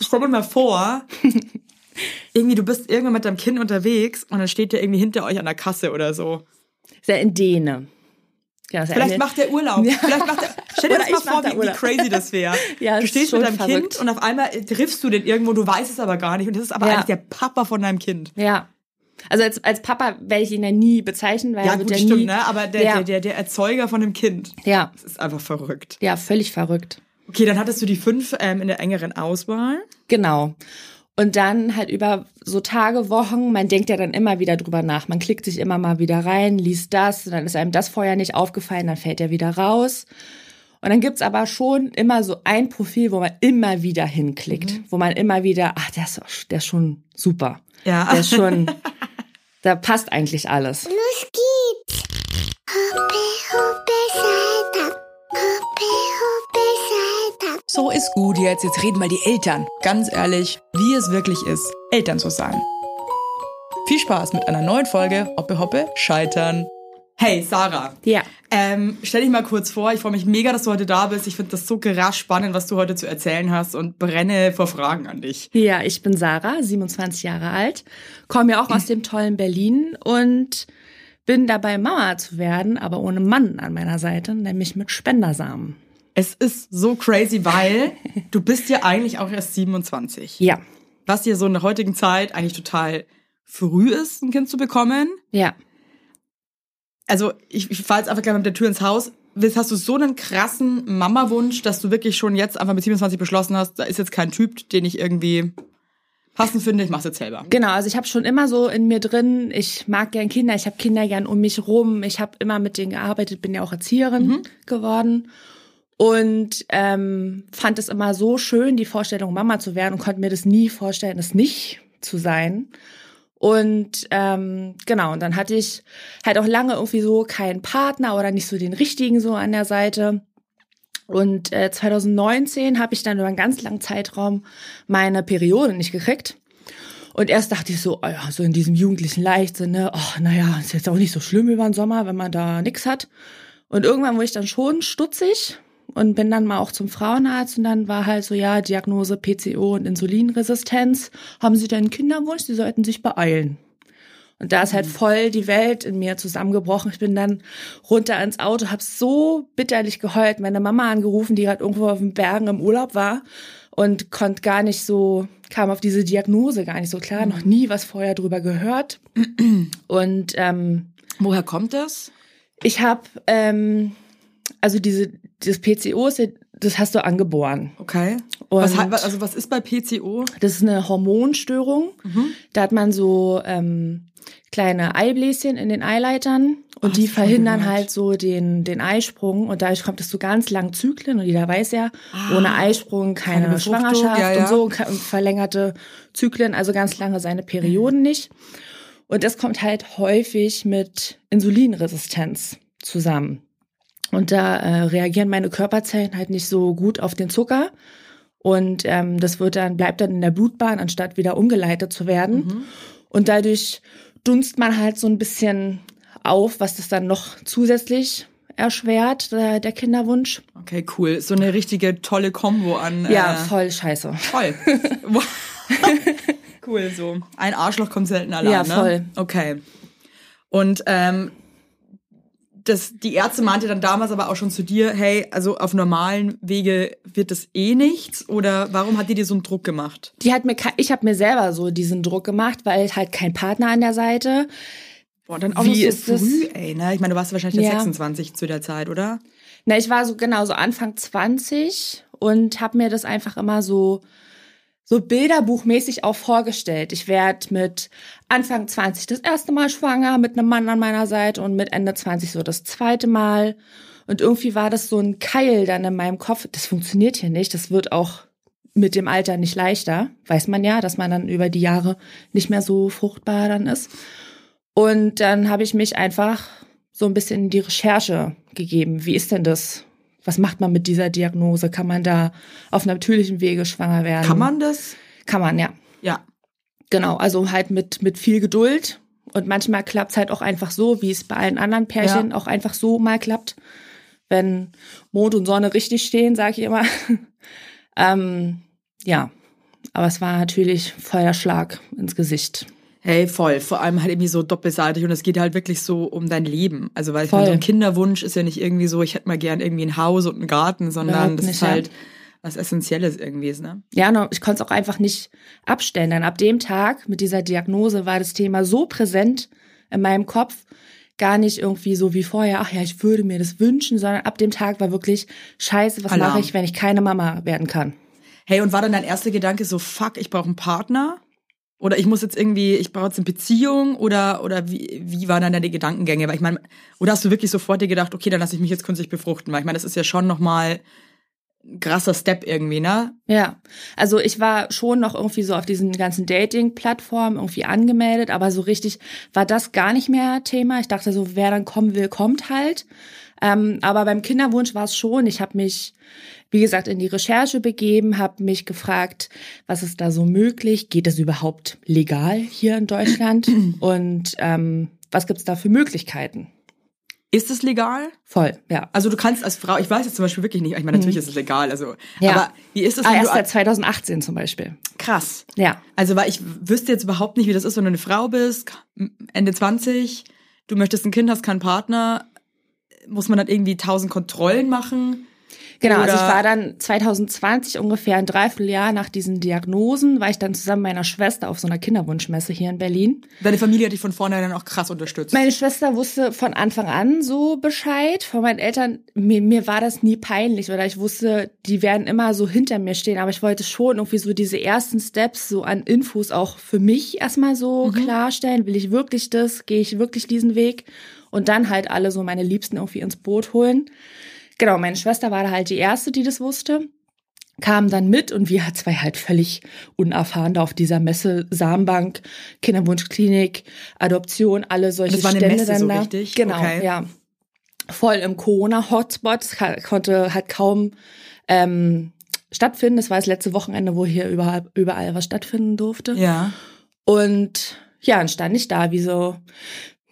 stell dir mal vor, irgendwie du bist irgendwann mit deinem Kind unterwegs und dann steht der irgendwie hinter euch an der Kasse oder so. Ist ja in Däne. Ja, Vielleicht eine- macht der Urlaub. Ja. Vielleicht macht der, stell dir das mal vor, wie, wie crazy das wäre. Ja, du stehst mit deinem verrückt. Kind und auf einmal triffst du den irgendwo, du weißt es aber gar nicht und das ist aber eigentlich der Papa von deinem Kind. Ja. Also als, als Papa werde ich ihn ja nie bezeichnen, weil Ja, er wird gut, ja stimmt, nie, ne? Aber der, der, der, der Erzeuger von dem Kind. ja, Das ist einfach verrückt. ja, völlig verrückt. Okay, dann hattest du die fünf ähm, in der engeren Auswahl. Genau. Und dann halt über so Tage, Wochen, man denkt ja dann immer wieder drüber nach. Man klickt sich immer mal wieder rein, liest das, und dann ist einem das vorher nicht aufgefallen, dann fällt er wieder raus. Und dann gibt's aber schon immer so ein Profil, wo man immer wieder hinklickt, wo man immer wieder, ach, der ist, der ist schon super. Ja. Der ist schon, da passt eigentlich alles. Los geht's. Hoppe, hoppe, Hoppe, hoppe, Seite. So ist gut jetzt, jetzt reden mal die Eltern. Ganz ehrlich, wie es wirklich ist, Eltern zu sein. Viel Spaß mit einer neuen Folge Hoppe Hoppe Scheitern. Hey, Sarah. Ja. Ähm, stell dich mal kurz vor, ich freue mich mega, dass du heute da bist. Ich finde das so krass spannend, was du heute zu erzählen hast und brenne vor Fragen an dich. Ja, ich bin Sarah, 27 Jahre alt, komme ja auch aus dem tollen Berlin und bin dabei, Mama zu werden, aber ohne Mann an meiner Seite, nämlich mit Spendersamen. Es ist so crazy, weil du bist ja eigentlich auch erst 27. Ja, Was hier so in der heutigen Zeit eigentlich total früh ist, ein Kind zu bekommen. ja. Also ich, ich fahre jetzt einfach gleich mit der Tür ins Haus. Hast du so einen krassen Mama-Wunsch, dass du wirklich schon jetzt einfach mit 27 beschlossen hast, da ist jetzt kein Typ, den ich irgendwie passend finde, ich mach's jetzt selber. Genau, also ich habe schon immer so in mir drin, ich mag gern Kinder, ich habe Kinder gern um mich rum, ich habe immer mit denen gearbeitet, bin ja auch Erzieherin geworden und ähm, fand es immer so schön, die Vorstellung, Mama zu werden und konnte mir das nie vorstellen, es nicht zu sein. Und ähm, genau, und dann hatte ich halt auch lange irgendwie so keinen Partner oder nicht so den richtigen so an der Seite. Und äh, 2019 habe ich dann über einen ganz langen Zeitraum meine Periode nicht gekriegt. Und erst dachte ich so, oh ja, so in diesem jugendlichen Leichtsinn, ne, oh, naja, ist jetzt auch nicht so schlimm über den Sommer, wenn man da nix hat. Und irgendwann wurde ich dann schon stutzig und bin dann mal auch zum Frauenarzt und dann war halt so, ja, Diagnose PCO und Insulinresistenz. Haben Sie denn einen Kinderwunsch? Sie sollten sich beeilen. Und da ist halt voll die Welt in mir zusammengebrochen. Ich bin dann runter ins Auto, habe so bitterlich geheult, meine Mama angerufen, die gerade irgendwo auf den Bergen im Urlaub war und konnte gar nicht so, kam auf diese Diagnose gar nicht so klar, noch nie was vorher drüber gehört. Und ähm, Woher kommt das? ich habe, ähm, also diese, das PCO, ist, das hast du angeboren. Okay. Und- Was, also was ist bei PCO? Das ist eine Hormonstörung. Mhm. Da hat man so ähm, kleine Eibläschen in den Eileitern und Oh, die verhindern halt so den, den Eisprung und dadurch kommt es zu ganz langen Zyklen und jeder weiß ja, ohne Eisprung keine, Ah. Keine Schwangerschaft ja, ja. und so verlängerte Zyklen, also ganz lange seine Perioden nicht. Und das kommt halt häufig mit Insulinresistenz zusammen. Und da äh, reagieren meine Körperzellen halt nicht so gut auf den Zucker. Und ähm, das wird dann, bleibt dann in der Blutbahn, anstatt wieder umgeleitet zu werden. Und dadurch dunst man halt so ein bisschen auf, was das dann noch zusätzlich erschwert, der, der Kinderwunsch. Okay, cool. So eine richtige tolle Kombo an. Ja, äh, voll scheiße. Wow. cool, so. Ein Arschloch kommt selten allein, Ja, ne? voll. Okay. Und ähm, das, die Ärzte meinte dann damals aber auch schon zu dir, hey, also auf normalen Wege wird das eh nichts? Oder warum hat die dir so einen Druck gemacht? Die hat mir, ich habe mir selber so diesen Druck gemacht, weil halt kein Partner an der Seite. Boah, dann auch Wie noch so ist das? früh, ey, ne? Ich meine, du warst wahrscheinlich ja. 26 zu der Zeit, oder? Na, ich war so genau so Anfang 20 und habe mir das einfach immer so so bilderbuchmäßig auch vorgestellt. Ich werde mit Anfang 20 das erste Mal schwanger mit einem Mann an meiner Seite und mit Ende 20 so das zweite Mal. Und irgendwie war das so ein Keil dann in meinem Kopf. Das funktioniert hier nicht. Das wird auch mit dem Alter nicht leichter. Weiß man ja, dass man dann über die Jahre nicht mehr so fruchtbar dann ist. Und dann habe ich mich einfach so ein bisschen in die Recherche gegeben. Wie ist denn das? Was macht man mit dieser Diagnose? Kann man da auf natürlichem Wege schwanger werden? Kann man das? Kann man, ja. Ja. Genau, also halt mit, mit viel Geduld. Und manchmal klappt's halt auch einfach so, wie es bei allen anderen Pärchen auch einfach so mal klappt. Wenn Mond und Sonne richtig stehen, sage ich immer. ähm, ja, Aber es war natürlich Feuerschlag ins Gesicht. Hey, voll. Vor allem halt irgendwie so doppelseitig und es geht halt wirklich so um dein Leben. Also weil ich meine, so ein Kinderwunsch ist ja nicht irgendwie so, ich hätte mal gern irgendwie ein Haus und einen Garten, sondern Überhaupt das nicht, ist ja. Was Essentielles irgendwie ist, ne? Ja, no, ich konnte es auch einfach nicht abstellen. Dann ab dem Tag mit dieser Diagnose war das Thema so präsent in meinem Kopf, gar nicht irgendwie so wie vorher, ach ja, ich würde mir das wünschen, sondern ab dem Tag war wirklich, scheiße, was Alarm. mache ich, wenn ich keine Mama werden kann? Hey, und war dann dein erster Gedanke so, fuck, ich brauche einen Partner? Oder ich muss jetzt irgendwie, ich brauche jetzt eine Beziehung? Oder, oder wie, wie waren dann deine Gedankengänge? Weil ich meine, oder hast du wirklich sofort dir gedacht, okay, dann lasse ich mich jetzt künstlich befruchten? Weil ich meine, das ist ja schon nochmal krasser Step irgendwie, ne? Ja, also ich war schon noch irgendwie so auf diesen ganzen Dating-Plattformen irgendwie angemeldet, aber so richtig war das gar nicht mehr Thema. Ich dachte so, wer dann kommen will, kommt halt. Ähm, aber beim Kinderwunsch war es schon. Ich habe mich, wie gesagt, in die Recherche begeben, habe mich gefragt, was ist da so möglich? Geht das überhaupt legal hier in Deutschland? Und ähm, was gibt's da für Möglichkeiten? Ist es legal? Voll, ja. Also du kannst als Frau, ich weiß jetzt zum Beispiel wirklich nicht, ich meine, natürlich ist es legal, also, Mhm. Ja. aber wie ist es, Ah, erst seit 2018 zum Beispiel. krass. Ja. Also, weil ich wüsste jetzt überhaupt nicht, wie das ist, wenn du eine Frau bist, Ende 20, du möchtest ein Kind, hast keinen Partner, muss man dann irgendwie tausend Kontrollen machen? Genau, also ich Oder- war dann 2020 ungefähr ein Dreivierteljahr nach diesen Diagnosen, war ich dann zusammen mit meiner Schwester auf so einer Kinderwunschmesse hier in Berlin. Deine Familie hat dich von vornherein auch krass unterstützt. Meine Schwester wusste von Anfang an so Bescheid. Von meinen Eltern, mir, mir war das nie peinlich oder ich wusste, die werden immer so hinter mir stehen. Aber ich wollte schon irgendwie so diese ersten Steps so an Infos auch für mich erstmal so klarstellen. Will ich wirklich das? Gehe ich wirklich diesen Weg? Und dann halt alle so meine Liebsten irgendwie ins Boot holen. Genau, meine Schwester war da halt die erste, die das wusste kam dann mit und wir zwei halt völlig unerfahren da auf dieser Messe Samenbank, Kinderwunschklinik, Adoption, alle solche Das war eine Stände Messe dann so da. richtig? Genau, Okay. ja. Voll im Corona-Hotspot, konnte halt kaum ähm, stattfinden. Das war das letzte Wochenende, wo hier überall, überall was stattfinden durfte. ja. Und ja, dann stand ich da wie so,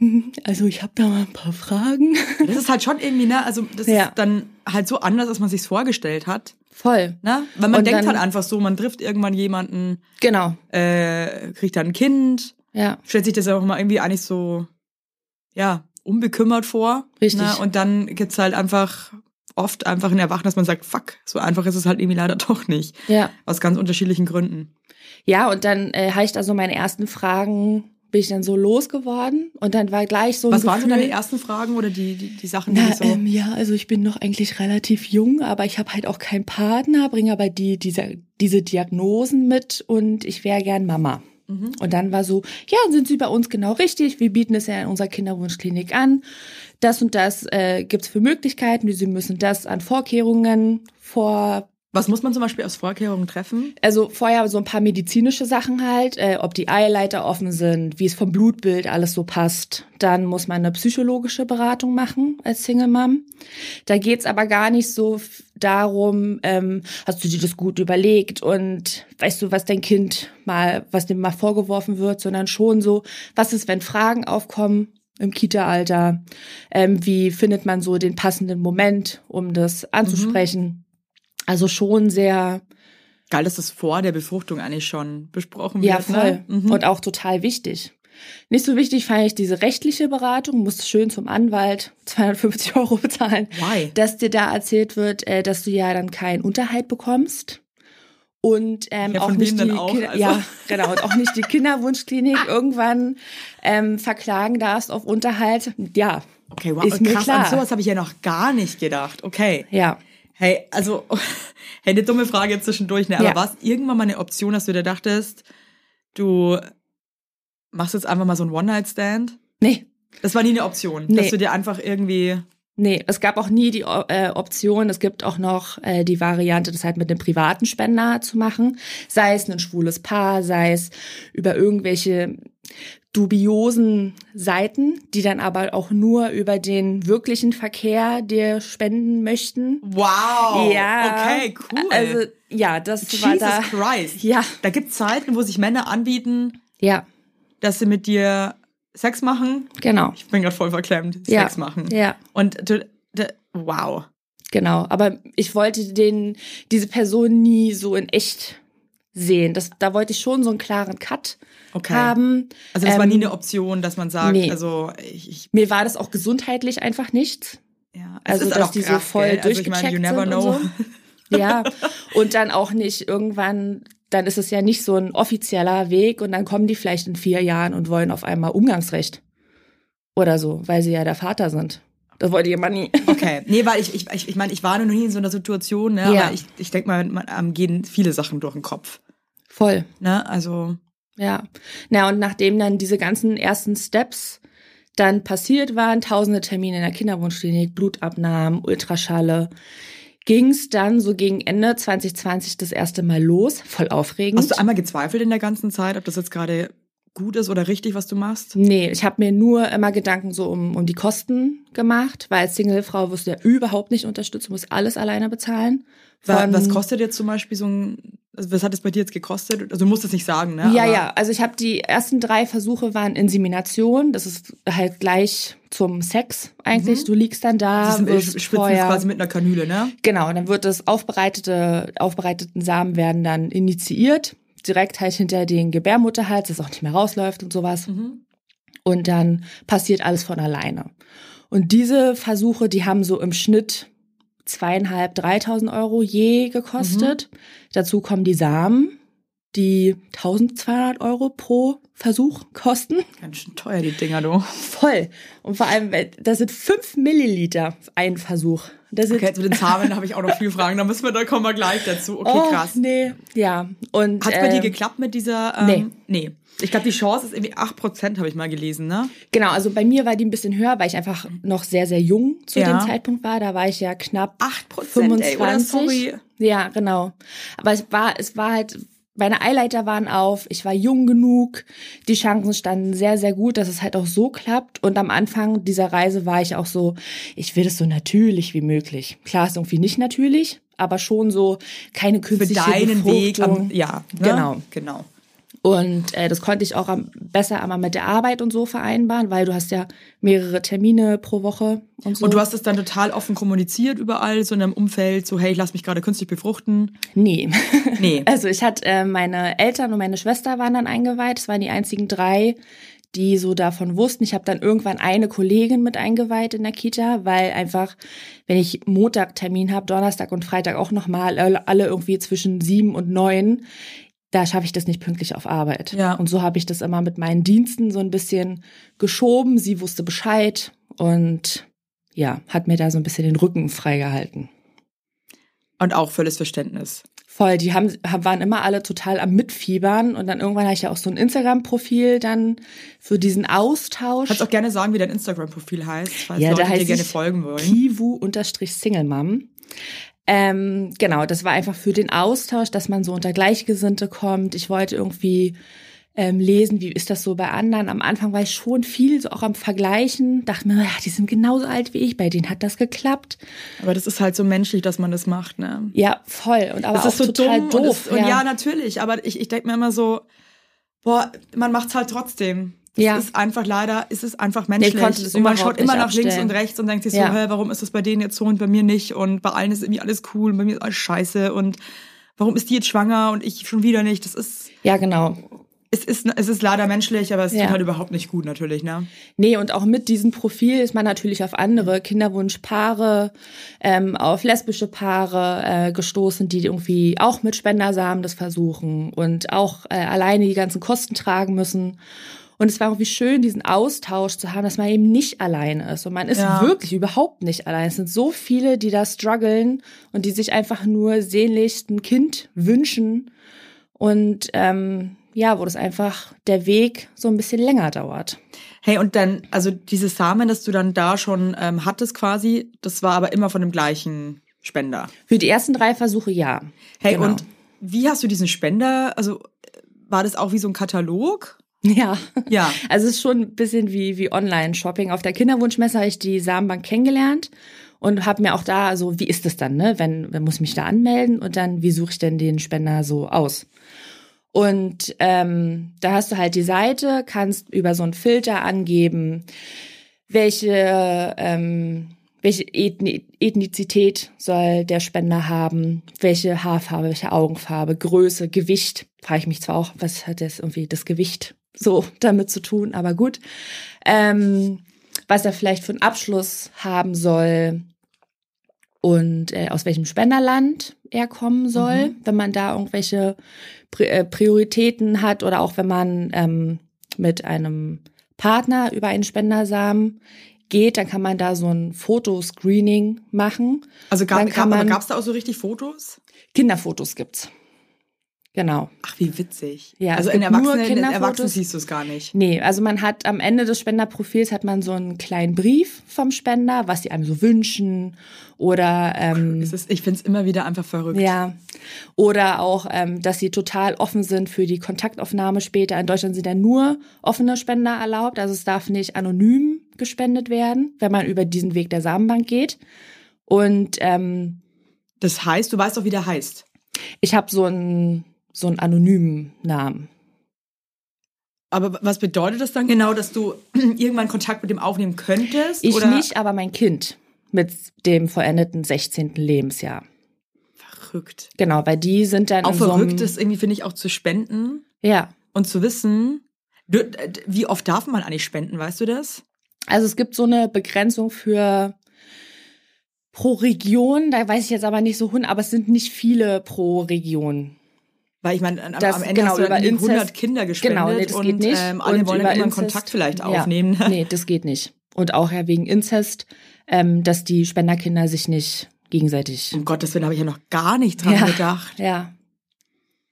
also ich habe da mal ein paar Fragen. Das ist halt schon irgendwie, ne, also das Ja. ist dann halt so anders, als man sich's vorgestellt hat, Voll, ne? Weil man Und denkt dann- halt einfach so, man trifft irgendwann jemanden, genau, äh, kriegt dann ein Kind, ja. stellt sich das auch mal irgendwie eigentlich so, ja, unbekümmert vor. Richtig. Ne? Und dann gibt's halt einfach oft einfach ein Erwachen, dass man sagt, fuck, so einfach ist es halt irgendwie leider doch nicht. Ja. Aus ganz unterschiedlichen Gründen. Ja, und dann äh, habe ich da so meine ersten Fragen, bin ich dann so losgeworden und dann war gleich so Was waren so Gefühl, deine ersten Fragen oder die, die, die Sachen, die Na, so... ähm, ja, also ich bin noch eigentlich relativ jung, aber ich habe halt auch keinen Partner, bringe aber die, diese, diese Diagnosen mit und ich wäre gern Mama. Mhm. Und dann war so, ja, sind Sie bei uns genau richtig. Wir bieten es ja in unserer Kinderwunschklinik an. Das und das äh, gibt's für Möglichkeiten. Sie müssen das an Vorkehrungen vor Was muss man zum Beispiel aus Vorkehrungen treffen? also vorher so ein paar medizinische Sachen halt, äh, ob die Eileiter offen sind, wie es vom Blutbild alles so passt. Dann muss man eine psychologische Beratung machen als Single Mom. Da geht's aber gar nicht so darum, ähm, hast du dir das gut überlegt und weißt du, was dein Kind mal, was dem mal vorgeworfen wird, sondern schon so, was ist, wenn Fragen aufkommen im Kita-Alter? Ähm, wie findet man so den passenden Moment, um das anzusprechen? Also schon sehr Geil, dass das vor der Befruchtung eigentlich schon besprochen Ja, wird. voll. Ne? Mhm. Und auch total wichtig. Nicht so wichtig fand ich diese rechtliche Beratung, musst schön zum Anwalt 250 Euro bezahlen, Why? dass dir da erzählt wird, äh, dass du ja dann keinen Unterhalt bekommst. Und ähm, Ja, auch nicht die auch? Kinder- Also- ja genau und auch nicht die Kinderwunschklinik irgendwann ähm, verklagen darfst auf Unterhalt ja Okay, wow, ist mir krass, klar an sowas habe ich ja noch gar nicht gedacht. Okay. ja Hey, also, hey, eine dumme Frage jetzt zwischendurch, ne? Aber Ja. war es irgendwann mal eine Option, dass du dir dachtest, du machst jetzt einfach mal so einen One-Night-Stand? nee Das war nie eine Option, Nee. dass du dir einfach irgendwie. Nee, es gab auch nie die äh, Option, es gibt auch noch äh, die Variante, das halt mit einem privaten Spender zu machen, sei es ein schwules Paar, sei es über irgendwelche dubiosen Seiten, die dann aber auch nur über den wirklichen Verkehr dir spenden möchten. Wow! Ja. Okay, cool. Also ja, das war Jesus da. Christ. Ja, Da gibt's Zeiten, wo sich Männer anbieten, ja, dass sie mit dir Sex machen. genau. Ich bin gerade voll verklemmt. Ja. Sex machen. Ja. Und du, du, wow. Genau, aber ich wollte den diese Person nie so in echt sehen. Das, da wollte ich schon so einen klaren Cut Okay. haben. Also das war Ähm, nie eine Option, dass man sagt, nee. also ich, ich Mir war das auch gesundheitlich einfach nichts. ja, es Also, ist dass auch die so krass, voll gell? Also ich meine, you durchgecheckt never sind und so. Ja, und dann auch nicht irgendwann, dann ist es ja nicht so ein offizieller Weg und dann kommen die vielleicht in vier Jahren und wollen auf einmal Umgangsrecht. Oder so, weil sie ja der Vater sind. Das wollte immer nie. Okay, nee, weil ich, ich, ich, ich meine, ich war noch nie in so einer Situation, ne? Ja. aber ich, ich denke mal, man, gehen viele Sachen durch den Kopf. Voll. Ne? Also, Ja. Na, und nachdem dann diese ganzen ersten Steps dann passiert waren, tausende Termine in der Kinderwunschklinik, Blutabnahmen, Ultraschalle, ging's dann so gegen Ende 2020 das erste Mal los. Voll aufregend. hast du einmal gezweifelt in der ganzen Zeit, ob das jetzt gerade gut ist oder richtig, was du machst? Nee, ich habe mir nur immer Gedanken so um, um die Kosten gemacht, weil als Singlefrau wirst du ja überhaupt nicht unterstützt, du musst alles alleine bezahlen. Von- Was kostet jetzt zum Beispiel so ein, also was hat es bei dir jetzt gekostet? Also du musst es nicht sagen, ne? Ja, aber ja, also ich habe die ersten drei Versuche waren Insemination, das ist halt gleich zum Sex eigentlich. Mhm. Du liegst dann da, ist, wirst vorher, quasi mit einer Kanüle, ne? genau, dann wird das aufbereitete, aufbereiteten Samen werden dann initiiert, direkt halt hinter den Gebärmutterhals, dass auch nicht mehr rausläuft und sowas. Mhm. und dann passiert alles von alleine. Und diese Versuche, die haben so im Schnitt zweieinhalb, dreitausend Euro je gekostet. Dazu kommen die Samen, die 1200 Euro pro Versuch kosten. Ganz schön teuer, die Dinger, du. Voll. Und vor allem, das sind fünf Milliliter ein Versuch. Okay, zu den Zahlen habe ich auch noch viele Fragen, da müssen wir, da kommen wir gleich dazu. Okay, oh, krass. Nee, ja. Und, Hat es bei dir ähm, geklappt mit dieser? Ähm, nee. Ich glaube, die Chance ist irgendwie 8%, habe ich mal gelesen, ne? Genau, also bei mir war die ein bisschen höher, weil ich einfach noch sehr, sehr jung zu Ja. dem Zeitpunkt war. Da war ich ja knapp 8%, 25. ey, oder? Sorry. Ja, genau. Aber es war, es war halt, meine Eileiter waren auf, ich war jung genug, die Chancen standen sehr, sehr gut, dass es halt auch so klappt. Und am Anfang dieser Reise war ich auch so, ich will das so natürlich wie möglich. Klar ist irgendwie nicht natürlich, aber schon so keine Für künstliche deinen Weg. Befruchtung. Am, ja, ne? Genau. Genau. Und äh, das konnte ich auch am, besser einmal mit der Arbeit und so vereinbaren, weil du hast ja mehrere Termine pro Woche und so. Und du hast es dann total offen kommuniziert überall, so in einem Umfeld, so hey, ich lass mich gerade künstlich befruchten. Nee. Nee. Also ich hatte äh, meine Eltern und meine Schwester waren dann eingeweiht. Es waren die einzigen drei, die so davon wussten. Ich habe dann irgendwann eine Kollegin mit eingeweiht in der Kita, weil einfach, wenn ich Montag Termin habe, Donnerstag und Freitag auch nochmal, alle irgendwie zwischen sieben und neun, da schaffe ich das nicht pünktlich auf Arbeit. Ja. Und so habe ich das immer mit meinen Diensten so ein bisschen geschoben. Sie wusste Bescheid und ja, hat mir da so ein bisschen den Rücken freigehalten. Und auch volles Verständnis. Voll, die haben, haben waren immer alle total am Mitfiebern und dann irgendwann habe ich ja auch so ein Instagram-Profil dann für diesen Austausch. Kannst auch gerne sagen, wie dein Instagram-Profil heißt, falls ja, Leute da dir heißt gerne ich folgen wollen. Kivu-Single-Mom. Ähm, genau, das war einfach für den Austausch, dass man so unter Gleichgesinnte kommt. Ich wollte irgendwie ähm, lesen, wie ist das so bei anderen. Am Anfang war ich schon viel so auch am Vergleichen, dachte mir, ja, die sind genauso alt wie ich, bei denen hat das geklappt. Aber das ist halt so menschlich, dass man das macht, ne? Ja, voll. Und aber Das auch ist so total dumm doof. Und, es, und ja, natürlich, aber ich, ich denke mir immer so, boah, man macht's halt trotzdem. Das Ja. ist einfach leider, ist es einfach menschlich. das und man schaut immer nach links abstellen. und rechts und denkt sich Ja. so, hä, warum ist das bei denen jetzt so und bei mir nicht? Und bei allen ist irgendwie alles cool und bei mir ist alles scheiße und warum ist die jetzt schwanger und ich schon wieder nicht? Das ist, Ja, genau. es ist, es ist leider menschlich, aber es Ja. tut halt überhaupt nicht gut natürlich, ne? Nee, und auch mit diesem Profil ist man natürlich auf andere Kinderwunschpaare, ähm, auf lesbische Paare äh, gestoßen, die irgendwie auch mit Spendersamen das versuchen und auch äh, alleine die ganzen Kosten tragen müssen. Und es war irgendwie schön, diesen Austausch zu haben, dass man eben nicht alleine ist. Und man ist Ja. wirklich überhaupt nicht allein. Es sind so viele, die da strugglen und die sich einfach nur sehnlichst ein Kind wünschen. Und ähm, ja, wo das einfach der Weg so ein bisschen länger dauert. Hey, und dann, also dieses Samen, das du dann da schon ähm, hattest quasi, das war aber immer von dem gleichen Spender. Für die ersten drei Versuche ja. Hey, Genau. und wie hast du diesen Spender, also war das auch wie so ein Katalog? Ja. Ja. Also es ist schon ein bisschen wie, wie Online-Shopping. Auf der Kinderwunschmesse habe ich die Samenbank kennengelernt und habe mir auch da, also wie ist das dann, ne? Wenn, wenn muss ich mich da anmelden und dann, wie suche ich denn den Spender so aus? Und ähm, da hast du halt die Seite, kannst über so einen Filter angeben, welche, ähm, welche Ethni Ethnizität soll der Spender haben, welche Haarfarbe, welche Augenfarbe, Größe, Gewicht. Frage ich mich zwar auch, was hat das irgendwie das Gewicht so damit zu tun, aber gut. Ähm, was er vielleicht für einen Abschluss haben soll und äh, aus welchem Spenderland er kommen soll, Mhm. wenn man da irgendwelche äh, Prioritäten hat oder auch wenn man ähm, mit einem Partner über einen Spendersamen geht, dann kann man da so ein Fotoscreening machen. Also gab es da auch so richtig Fotos? Kinderfotos gibt's. Genau. Ach, wie witzig. Ja, also in Erwachsenen, in. Erwachsenen siehst du es gar nicht. Nee, also man hat am Ende des Spenderprofils hat man so einen kleinen Brief vom Spender, was die einem so wünschen oder ähm, Es ist, ich finde es immer wieder einfach verrückt. Ja. Oder auch, ähm, dass sie total offen sind für die Kontaktaufnahme später. In Deutschland sind ja nur offene Spender erlaubt. Also es darf nicht anonym gespendet werden, wenn man über diesen Weg der Samenbank geht. Und ähm, Das heißt, du weißt doch, wie der heißt. ich habe so einen so einen anonymen Namen. Aber was bedeutet das dann genau, dass du irgendwann Kontakt mit dem aufnehmen könntest? Ich oder? nicht, aber mein Kind mit dem vollendeten 16. Lebensjahr. Verrückt. Genau, weil die sind dann Auch in so verrückt ist irgendwie, finde ich, auch zu spenden Ja, und zu wissen, wie oft darf man eigentlich spenden, weißt du das? Also es gibt so eine Begrenzung für pro Region, da weiß ich jetzt aber nicht so hun, aber es sind nicht viele pro Region. Weil ich meine, am, Das- am Ende genau, hast du über irgendwie 100 Inzest- Kinder gespendet Genau, nee, das und geht nicht. Ähm, alle Und wollen über immer Inzest- Kontakt vielleicht ja. aufnehmen. Nee, das geht nicht. Und auch ja wegen Inzest, ähm, dass die Spenderkinder sich nicht gegenseitig. Um Gottes Willen habe ich ja noch gar nicht dran Ja. gedacht. Ja,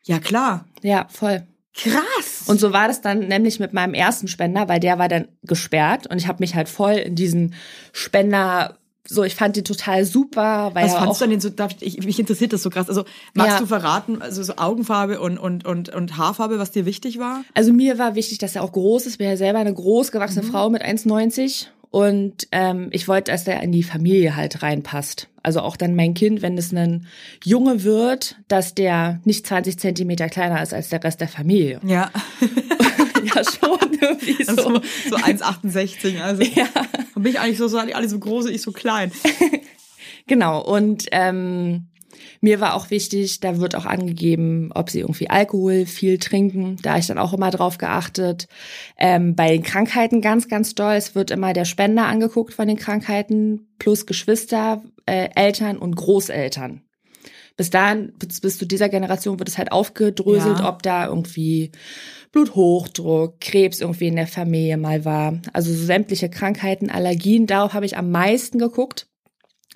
Ja, klar. ja, voll. Krass. Und so war das dann nämlich mit meinem ersten Spender, weil der war dann gesperrt und ich habe mich halt voll in diesen Spender so, ich fand die total super, weil was fandst du denn so, darf ich, ich, mich interessiert das so krass. Also, magst Ja. du verraten, also so Augenfarbe und, und, und, und Haarfarbe, was dir wichtig war? Also mir war wichtig, dass er auch groß ist. Ich bin ja selber eine großgewachsene Frau mit 1,90 und ähm, ich wollte, dass er in die Familie halt reinpasst. Also auch dann mein Kind, wenn es ein Junge wird, dass der nicht 20 Zentimeter kleiner ist als der Rest der Familie. Ja. ja, schon irgendwie so. So, so 1,68. Also, Ja. bin ich eigentlich so, so alle so groß, ich so klein. Genau, und ähm, mir war auch wichtig, da wird auch angegeben, ob sie irgendwie Alkohol viel trinken. Da ich dann auch immer drauf geachtet. Ähm, bei den Krankheiten ganz, ganz doll. Es wird immer der Spender angeguckt von den Krankheiten, plus Geschwister, äh, Eltern und Großeltern. Bis dahin, bis, bis zu dieser Generation wird es halt aufgedröselt, Ja. ob da irgendwie Bluthochdruck, Krebs irgendwie in der Familie mal war. Also so sämtliche Krankheiten, Allergien, darauf habe ich am meisten geguckt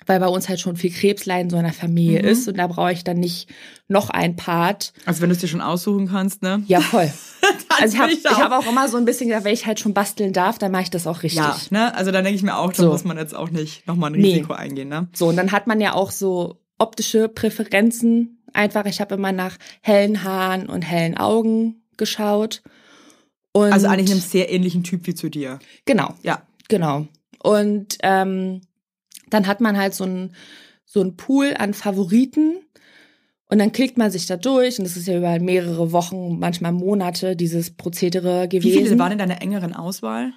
weil bei uns halt schon viel Krebsleiden so in der Familie Mhm. ist und da brauche ich dann nicht noch ein Part. Also, wenn du es dir schon aussuchen kannst, ne? Ja, voll. also ich habe auch. hab auch immer so ein bisschen gesagt, wenn ich halt schon basteln darf, dann mache ich das auch richtig. Ja, ne? Also, dann denke ich mir auch, da So. muss man jetzt auch nicht nochmal ein Nee. Risiko eingehen, ne? So, und dann hat man ja auch so optische Präferenzen. Einfach, ich habe immer nach hellen Haaren und hellen Augen geschaut. Und Also, eigentlich einem sehr ähnlichen Typ wie zu dir. Genau. Ja. Genau. Und ähm, dann hat man halt so ein so ein Pool an Favoriten und dann klickt man sich da durch und das ist ja über mehrere Wochen, manchmal Monate dieses Prozedere Wie gewesen. viele waren in deiner engeren Auswahl?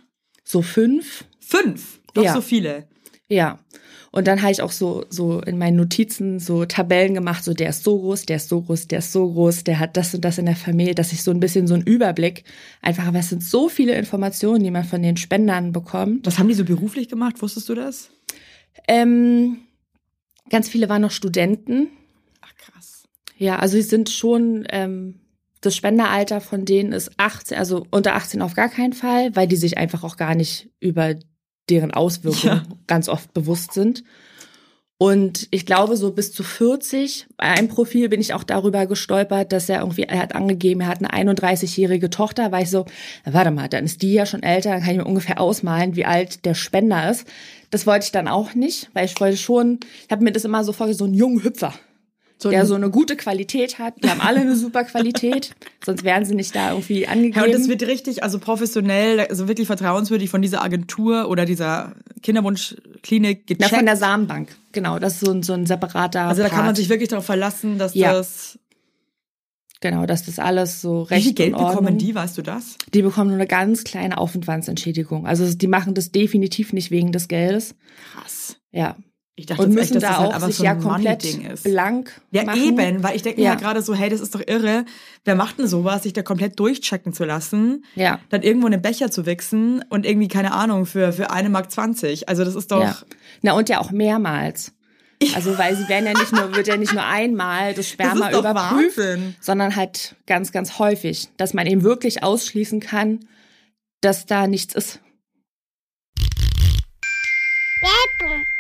So fünf. Fünf. Doch Ja. so viele. Ja. Und dann habe ich auch so so in meinen Notizen so Tabellen gemacht, so der ist so groß, der ist so groß, der ist so groß, der hat das und das in der Familie, dass ich so ein bisschen so einen Überblick einfach, aber es sind so viele Informationen, die man von den Spendern bekommt. Was haben die so beruflich gemacht? Wusstest du das? Ähm, ganz viele waren noch Studenten. Ach, krass. Ja, also sie sind schon, ähm, das Spenderalter von denen ist 18, also unter 18 auf gar keinen Fall, weil die sich einfach auch gar nicht über deren Auswirkungen Ja. ganz oft bewusst sind. Und ich glaube, so bis zu 40, bei einem Profil bin ich auch darüber gestolpert, dass er irgendwie, er hat angegeben, er hat eine 31-jährige Tochter, war ich so, warte mal, dann ist die ja schon älter, dann kann ich mir ungefähr ausmalen, wie alt der Spender ist. Das wollte ich dann auch nicht, weil ich wollte schon, ich habe mir das immer so vorgestellt, so einen jungen Hüpfer So der so eine gute Qualität hat. Die haben alle eine super Qualität, sonst wären sie nicht da irgendwie angegeben. Ja, und das wird richtig, also professionell, also wirklich vertrauenswürdig von dieser Agentur oder dieser Kinderwunschklinik Na, gecheckt. von der Samenbank. Genau, das ist so ein, so ein separater also da kann man Part. sich wirklich darauf verlassen, dass Ja. das. Genau, dass das alles so Wie recht viel Geld bekommen die, weißt du das? Die bekommen nur eine ganz kleine Aufwandsentschädigung. Also die machen das definitiv nicht wegen des Geldes. Krass. Ja. Ich dachte Und jetzt müssen echt, dass da das halt auch einfach sich so ja ein komplett ist. blank Ja, machen. eben, weil ich denke mir Ja. ja gerade so, hey, das ist doch irre. Wer macht denn sowas, sich da komplett durchchecken zu lassen, Ja. dann irgendwo in den Becher zu wichsen und irgendwie, keine Ahnung, für, für eine Mark 20. Also das ist doch, Ja. Na, und ja auch mehrmals. Also, weil sie werden ja nicht nur, wird ja nicht nur einmal das Sperma doch überprüft, Wahnsinn. sondern halt ganz, ganz häufig, dass man eben wirklich ausschließen kann, dass da nichts ist.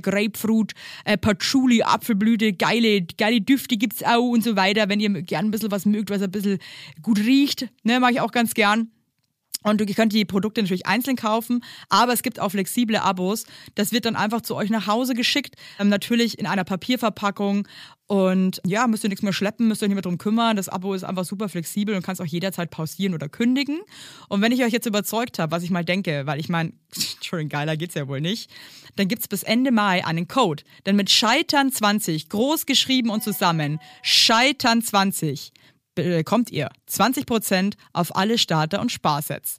Grapefruit, äh, Patchouli, Apfelblüte, geile, geile Düfte gibt's auch und so weiter. Wenn ihr gern ein bisschen was mögt, was ein bisschen gut riecht, ne, mag ich auch ganz gern. Und ihr könnt die Produkte natürlich einzeln kaufen, aber es gibt auch flexible Abos. Das wird dann einfach zu euch nach Hause geschickt, ähm, natürlich in einer Papierverpackung. Und ja, müsst ihr nichts mehr schleppen, müsst ihr nicht mehr drum kümmern. Das Abo ist einfach super flexibel und kannst auch jederzeit pausieren oder kündigen. Und wenn ich euch jetzt überzeugt habe, was ich mal denke, weil ich meine, Entschuldigung, geiler geht's ja wohl nicht, dann gibt's bis Ende Mai einen Code. Denn mit Scheitern20, groß geschrieben und zusammen, Scheitern20, bekommt ihr 20% auf alle Starter- und Sparsets.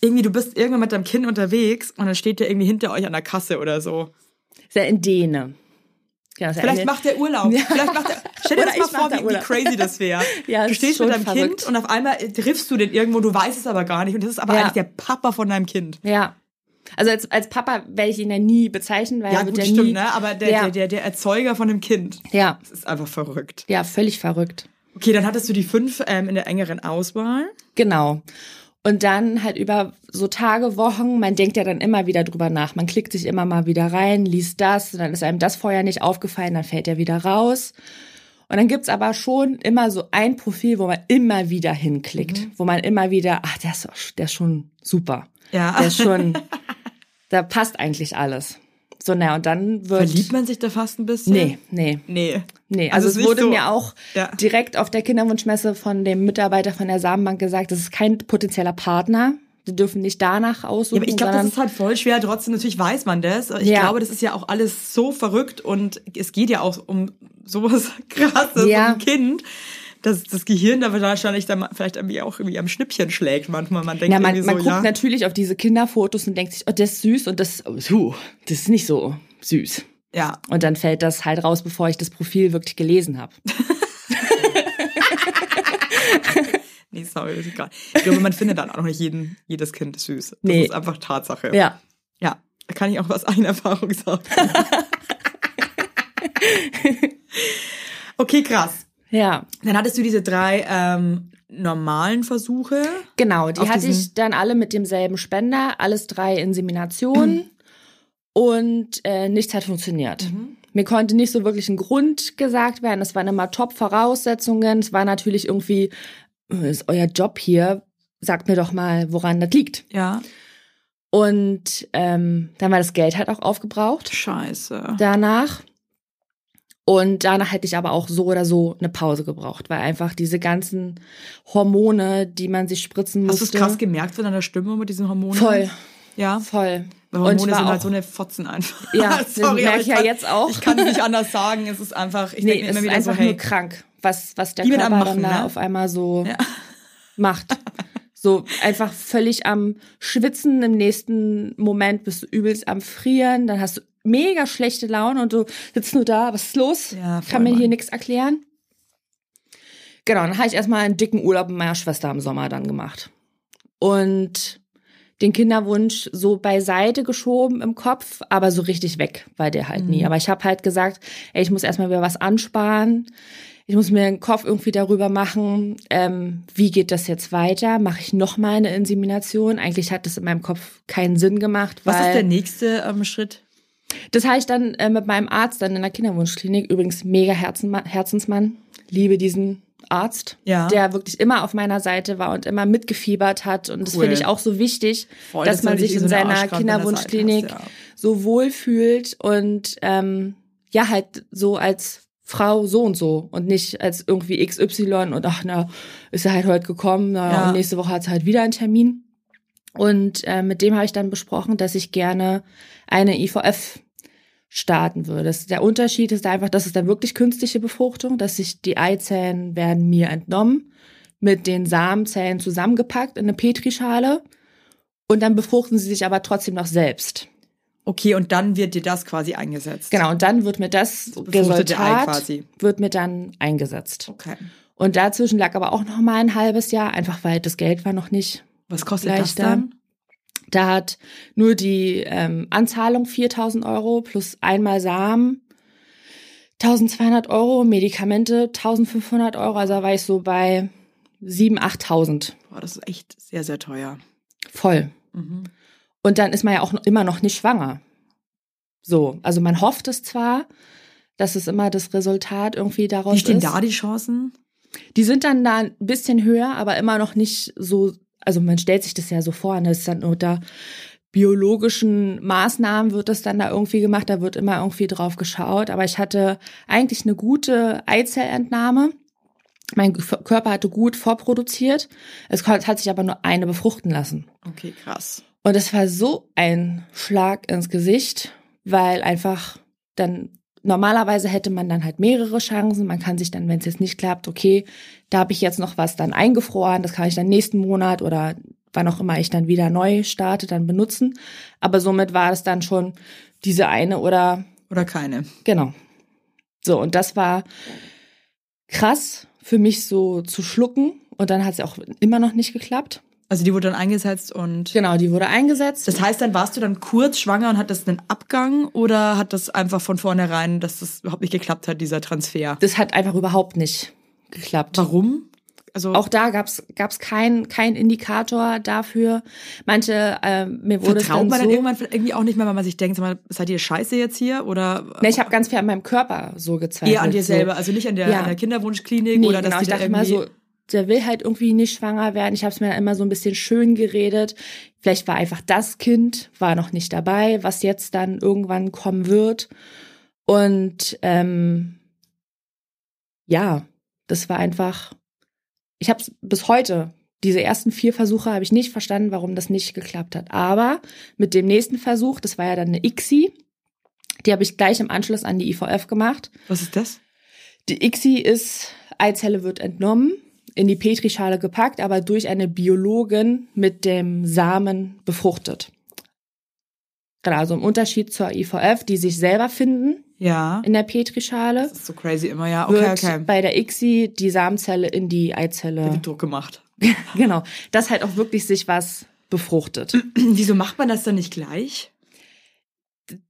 irgendwie du bist irgendwann mit deinem Kind unterwegs und dann steht der irgendwie hinter euch an der Kasse oder so. Ist ja in Däne. Ja Vielleicht macht der Urlaub. Vielleicht macht der, stell dir das mal vor, wie, Urlaub. crazy das wäre. Ja, du stehst mit deinem verrückt. Kind und auf einmal triffst du den irgendwo, du weißt es aber gar nicht. Und das ist aber Ja. eigentlich der Papa von deinem Kind. Ja. Also als, als Papa werde ich ihn ja nie bezeichnen, weil Ja, er wird gut, ja stimmt, nie, ne? Aber der, Ja. der, der, der Erzeuger von dem Kind. Ja, Das ist einfach verrückt. ja, völlig verrückt. Okay, dann hattest du die fünf ähm, in der engeren Auswahl. Genau. Und dann halt über so Tage, Wochen, man denkt ja dann immer wieder drüber nach. Man klickt sich immer mal wieder rein, liest das, dann ist einem das vorher nicht aufgefallen, dann fällt er wieder raus. Und dann gibt's aber schon immer so ein Profil, wo man immer wieder hinklickt, wo man immer wieder, ach, der ist, der ist schon super. Ja. Der ist schon, da passt eigentlich alles. So, na, und dann wird. Verliebt man sich da fast ein bisschen? Nee, nee. Nee. Nee, Also also, es wurde so- mir auch Ja. direkt auf der Kinderwunschmesse von dem Mitarbeiter von der Samenbank gesagt, das ist kein potenzieller Partner. Die dürfen nicht danach Ja, aussuchen, aber ich glaube, das ist halt voll schwer. Trotzdem, natürlich weiß man das. Ich Ja. glaube, das ist ja auch alles so verrückt und es geht ja auch um sowas krasses, Ja. um ein Kind, dass das Gehirn da wahrscheinlich dann vielleicht irgendwie auch irgendwie am Schnippchen schlägt manchmal. Man denkt ja, man, irgendwie man so, guckt ja. natürlich auf diese Kinderfotos und denkt sich, oh, das ist süß und das, oh, das ist nicht so süß. Ja, Und dann fällt das halt raus, bevor ich das Profil wirklich gelesen habe. nee, sorry, ist egal. Ich glaube, man findet dann auch nicht jeden, jedes Kind süß. Das Nee. ist einfach Tatsache. Ja. Ja, da kann ich auch aus eigener Erfahrung sagen. okay, krass. Ja, Dann hattest du diese drei ähm, normalen Versuche. genau. Die hatte ich dann alle mit demselben Spender, alles drei Inseminationen und äh, nichts hat funktioniert. Mir konnte nicht so wirklich ein Grund gesagt werden. Es waren immer Top-Voraussetzungen. Es war natürlich irgendwie, äh, ist euer Job hier, sagt mir doch mal, woran das liegt. Ja. Und ähm, dann war das Geld halt auch aufgebraucht Scheiße. danach. Und danach hätte ich aber auch so oder so eine Pause gebraucht, weil einfach diese ganzen Hormone, die man sich spritzen Hast du musste. es krass gemerkt von deiner Stimme mit diesen Hormonen? Voll, Ja. voll. Weil Hormone sind halt auch- so eine Fotzen einfach. Ja, das Sorry, merke ich ja kann- jetzt auch. Ich kann es nicht anders sagen. Es ist einfach, ich nee, denke mir immer wieder einfach so, hey, nur krank, was, was der Körper einem dann machen, da ne? auf einmal so Ja. macht. So einfach völlig am Schwitzen, im nächsten Moment bist du übelst am Frieren, dann hast du mega schlechte Laune und du sitzt nur da, was ist los? Ja, Kann mir hier nichts erklären. Genau, dann habe ich erstmal einen dicken Urlaub mit meiner Schwester im Sommer dann gemacht. Und den Kinderwunsch so beiseite geschoben im Kopf, aber so richtig weg war der halt Mhm. nie. Aber ich habe halt gesagt, ey, ich muss erstmal wieder was ansparen. Ich muss mir den Kopf irgendwie darüber machen, ähm, wie geht das jetzt weiter? Mache ich noch mal eine Insemination? Eigentlich hat das in meinem Kopf keinen Sinn gemacht, weil was ist der nächste ähm, Schritt? Das habe ich dann äh, mit meinem Arzt dann in der Kinderwunschklinik, übrigens mega Herzensmann, liebe diesen Arzt, Ja. der wirklich immer auf meiner Seite war und immer mitgefiebert hat. Und das Cool. finde ich auch so wichtig, Voll, dass dass man sich in so seiner Kinderwunschklinik hast, ja. so wohl fühlt und ähm, ja, halt so als Frau so und so und nicht als irgendwie XY und ach na, ist er halt heute gekommen na, Ja. und nächste Woche hat er halt wieder einen Termin. Und äh, mit dem habe ich dann besprochen, dass ich gerne eine IVF starten würde. Der Unterschied ist einfach, das ist dann wirklich künstliche Befruchtung, dass sich die Eizellen werden mir entnommen, mit den Samenzellen zusammengepackt in eine Petrischale und dann befruchten sie sich aber trotzdem noch selbst. Okay, und dann wird dir das quasi eingesetzt. Genau, und dann wird mir das Resultat quasi. wird mir dann eingesetzt. Okay. Und dazwischen lag aber auch noch mal ein halbes Jahr, einfach weil das Geld war noch nicht Was kostet das dann? Da hat nur die ähm, Anzahlung 4000 Euro plus einmal Samen 1200 Euro, Medikamente 1500 Euro, also da war ich so bei 7.000, 8.000 Boah, das ist echt sehr, sehr teuer. voll. Mhm. Und dann ist man ja auch immer noch nicht schwanger. So, also man hofft es zwar, dass es immer das Resultat irgendwie daraus Wie stehen ist. da die Chancen? Die sind dann da ein bisschen höher, aber immer noch nicht so, also man stellt sich das ja so vor, ne, es ist dann unter biologischen Maßnahmen wird das dann da irgendwie gemacht, da wird immer irgendwie drauf geschaut, aber ich hatte eigentlich eine gute Eizellentnahme. Mein Körper hatte gut vorproduziert. Es hat sich aber nur eine befruchten lassen. Okay, krass. Und es war so ein Schlag ins Gesicht, weil einfach dann normalerweise hätte man dann halt mehrere Chancen. Man kann sich dann, wenn es jetzt nicht klappt, okay, da habe ich jetzt noch was dann eingefroren, das kann ich dann nächsten Monat oder wann auch immer ich dann wieder neu starte, dann benutzen. Aber somit war es dann schon diese eine oder Oder keine. genau. So, und das war krass für mich so zu schlucken. Und dann hat es auch immer noch nicht geklappt. Also die wurde dann eingesetzt und. Genau, die wurde eingesetzt. Das heißt, dann warst du dann kurz schwanger und hattest einen Abgang oder hat das einfach von vornherein, dass das überhaupt nicht geklappt hat, dieser Transfer? das hat einfach überhaupt nicht geklappt. Warum? Also Auch da gab's gab's kein kein Indikator dafür. Manche äh, mir wurde es vertraut man so. dann irgendwann irgendwie auch nicht mehr, weil man sich denkt, sag mal, seid ihr scheiße jetzt hier oder ne, ich habe ganz viel an meinem Körper so gezweifelt. eher an dir selber, also nicht an der, Ja. an der Kinderwunschklinik Nee, oder dass genau, die ich da dachte irgendwie so, der will halt irgendwie nicht schwanger werden. Ich habe es mir dann immer so ein bisschen schön geredet. Vielleicht war einfach das Kind, war noch nicht dabei, was jetzt dann irgendwann kommen wird. Und ähm, ja, das war einfach. Ich habe bis heute diese ersten vier Versuche habe ich nicht verstanden, warum das nicht geklappt hat. Aber mit dem nächsten Versuch, das war ja dann eine ICSI, die habe ich gleich im Anschluss an die IVF gemacht. Was ist das? Die ICSI ist, Eizelle wird entnommen, in die Petrischale gepackt, aber durch eine Biologin mit dem Samen befruchtet. Genau, also im Unterschied zur IVF, die sich selber finden Ja. in der Petrischale, Das ist so crazy immer, ja. Okay, wird okay. bei der ICSI die Samenzelle in die Da Eizelle. wird Druck gemacht. genau, dass halt auch wirklich sich was befruchtet. Wieso macht man das dann nicht gleich?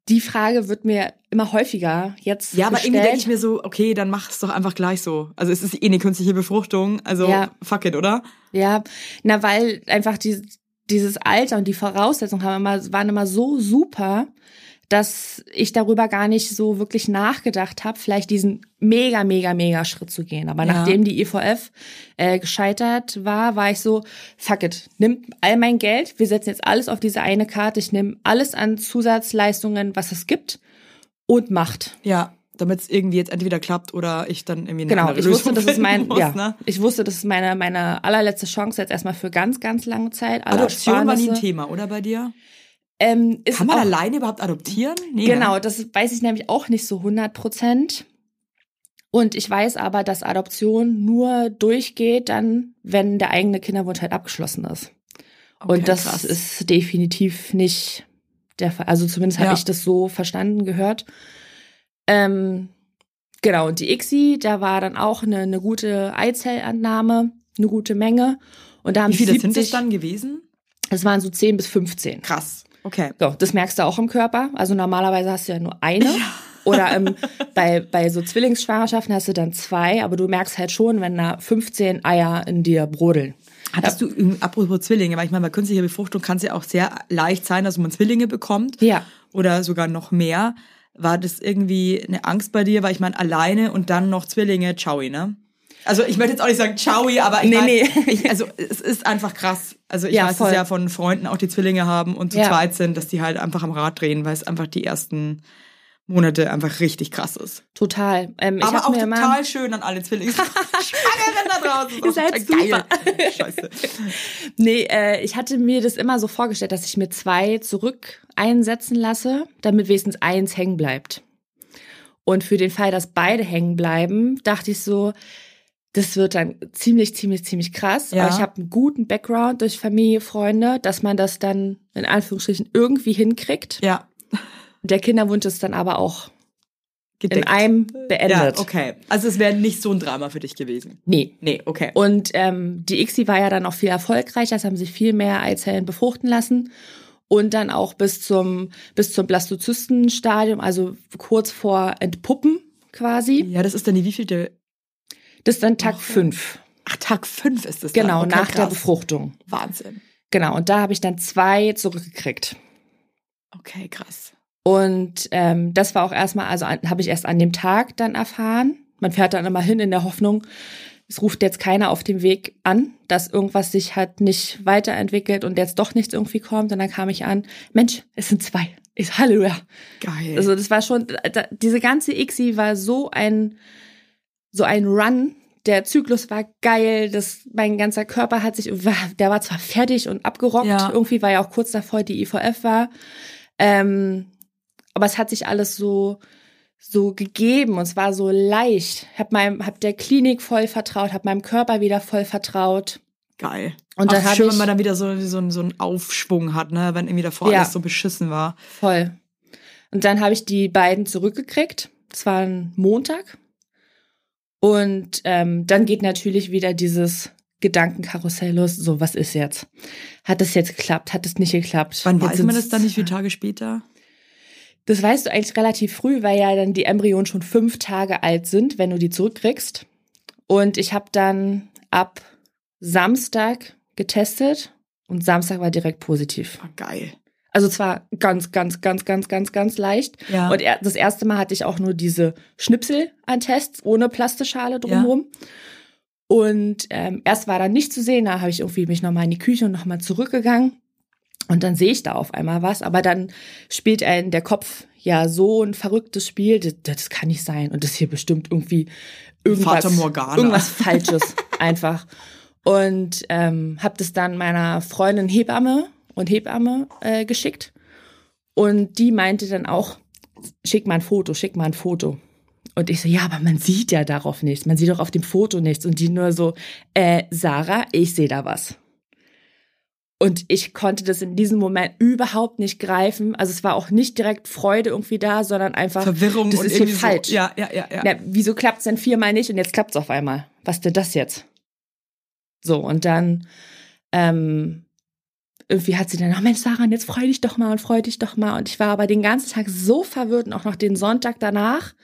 Die Frage wird mir immer häufiger jetzt Ja, aber gestellt. irgendwie denke ich mir so, okay, dann mach es doch einfach gleich so. Also es ist eh eine künstliche Befruchtung, also Ja. fuck it, oder? Ja, na, weil einfach die, dieses Alter und die Voraussetzungen haben immer, waren immer so super, dass ich darüber gar nicht so wirklich nachgedacht habe, vielleicht diesen mega, mega, mega Schritt zu gehen. Aber Ja. nachdem die IVF äh, gescheitert war, war ich so, fuck it, nimm all mein Geld, wir setzen jetzt alles auf diese eine Karte, ich nehme alles an Zusatzleistungen, was es gibt und macht. Ja. damit es irgendwie jetzt entweder klappt oder ich dann irgendwie eine Genau, ich wusste, Lösung das ist mein, muss, ja, ne? ich wusste, das ist meine, meine allerletzte Chance jetzt erstmal für ganz, ganz lange Zeit. Alle Adoption war nie ein. Thema, oder bei dir? Ähm, Kann man auch, alleine überhaupt adoptieren? Nee, Genau, ne? das weiß ich nämlich auch nicht so 100 Prozent. Und ich weiß aber, dass Adoption nur durchgeht dann, wenn der eigene Kinderwunsch halt abgeschlossen ist. Okay, Und das krass. ist definitiv nicht der Fall. Also zumindest habe Ja. ich das so verstanden, gehört. Ähm, genau, und die ICSI, da war dann auch eine, eine gute Eizellentnahme, eine gute Menge. Und da haben Wie viele 70, sind das dann gewesen? Es waren so 10 bis 15. Krass. Okay. So, das merkst du auch im Körper. Also normalerweise hast du ja nur eine. Oder ähm, bei, bei so Zwillingsschwangerschaften hast du dann zwei, aber du merkst halt schon, wenn da 15 Eier in dir brodeln. Hattest du, apropos Zwillinge, weil ich meine, bei künstlicher Befruchtung kann es ja auch sehr leicht sein, dass man Zwillinge bekommt. Ja. Oder sogar noch mehr. War das irgendwie eine Angst bei dir? Weil ich meine, alleine und dann noch Zwillinge, ciao, ne? Also ich möchte jetzt auch nicht sagen ciao, aber ich Nee, meine, nee. ich, also es ist einfach krass. Also ich Ja, weiß voll. es ja von Freunden, auch die Zwillinge haben und zu Ja. zweit sind, dass die halt einfach am Rad drehen, weil es einfach die ersten Monate einfach richtig krass ist. Total. Ähm, ich aber auch mir total schön an alle Zwillingsschwangeren da draußen. Ihr seid super. Scheiße. Nee, äh, ich hatte mir das immer so vorgestellt, dass ich mir zwei zurück einsetzen lasse, damit wenigstens eins hängen bleibt. Und für den Fall, dass beide hängen bleiben, dachte ich so, das wird dann ziemlich, ziemlich, ziemlich krass. Ja. Aber ich habe einen guten Background durch Familie, Freunde, dass man das dann in Anführungsstrichen irgendwie hinkriegt. Ja, Der Kinderwunsch ist dann aber auch in gedeckt. einem beendet. Ja, okay. Also es wäre nicht so ein Drama für dich gewesen. Nee. Nee, okay. Und ähm, die ICSI war ja dann auch viel erfolgreicher, es haben sich viel mehr Eizellen befruchten lassen. Und dann auch bis zum, bis zum Blastozystenstadium, also kurz vor Entpuppen quasi. Ja, das ist dann die wievielte? Das ist dann Tag Ach, fünf. Ach, Tag fünf ist es Genau. Okay, nach der krass. Befruchtung. Wahnsinn. Genau, und da habe ich dann zwei zurückgekriegt. Okay, krass. Und ähm, das war auch erstmal, also habe ich erst an dem Tag dann erfahren. Man fährt dann immer hin in der Hoffnung, es ruft jetzt keiner auf dem Weg an, dass irgendwas sich halt nicht weiterentwickelt und jetzt doch nichts irgendwie kommt. Und dann kam ich an, Mensch, es sind zwei. Ich Halleluja. Geil. Also das war schon, da, diese ganze ICSI war so ein, so ein Run. Der Zyklus war geil, das, mein ganzer Körper hat sich, der war zwar fertig und abgerockt, Ja. irgendwie war ja auch kurz davor die IVF war, ähm, aber es hat sich alles so, so gegeben und es war so leicht. Hab meinem, hab der Klinik voll vertraut, hab meinem Körper wieder voll vertraut. Geil. Und dann hab schön, ich- wenn man dann wieder so, so, einen- so einen Aufschwung hat, ne? Wenn irgendwie davor Ja. alles so beschissen war. Voll. Und dann habe ich die beiden zurückgekriegt. Das war ein Montag. Und ähm, dann geht natürlich wieder dieses Gedankenkarussell los. So, was ist jetzt? Hat es jetzt geklappt? Hat es nicht geklappt? Wann Jetzt weiß man das dann nicht, wie Tage später? Das weißt du eigentlich relativ früh, weil ja dann die Embryonen schon fünf Tage alt sind, wenn du die zurückkriegst. Und ich habe dann ab Samstag getestet und Samstag war direkt positiv. Ah, geil. Also zwar ganz, ganz, ganz, ganz, ganz, ganz leicht. Ja. Und er, das erste Mal hatte ich auch nur diese Schnipsel an Tests ohne Plastischale drumherum. Und ähm, erst war da nicht zu sehen, da habe ich irgendwie mich nochmal in die Küche und nochmal zurückgegangen. Und dann sehe ich da auf einmal was, aber dann spielt er in der Kopf ja so ein verrücktes Spiel, das, das kann nicht sein. Und das hier bestimmt irgendwie irgendwas, irgendwas Falsches einfach. Und ähm, habe das dann meiner Freundin Hebamme und Hebamme äh, geschickt. Und die meinte dann auch, schick mal ein Foto, schick mal ein Foto. Und ich so, ja, aber man sieht ja darauf nichts. Man sieht doch auf dem Foto nichts. Und die nur so, äh, Sarah, ich sehe da was. Und ich konnte das in diesem Moment überhaupt nicht greifen. Also es war auch nicht direkt Freude irgendwie da, sondern einfach Verwirrung das und ist hier irgendwie falsch. So, ja, ja, ja, ja. Na, wieso klappt's denn viermal nicht und jetzt klappt's auf einmal? Was denn das jetzt? So, und dann ähm, irgendwie hat sie dann, ach Mensch, Sarah, jetzt freu dich doch mal und freu dich doch mal. Und ich war aber den ganzen Tag so verwirrt und auch noch den Sonntag danach.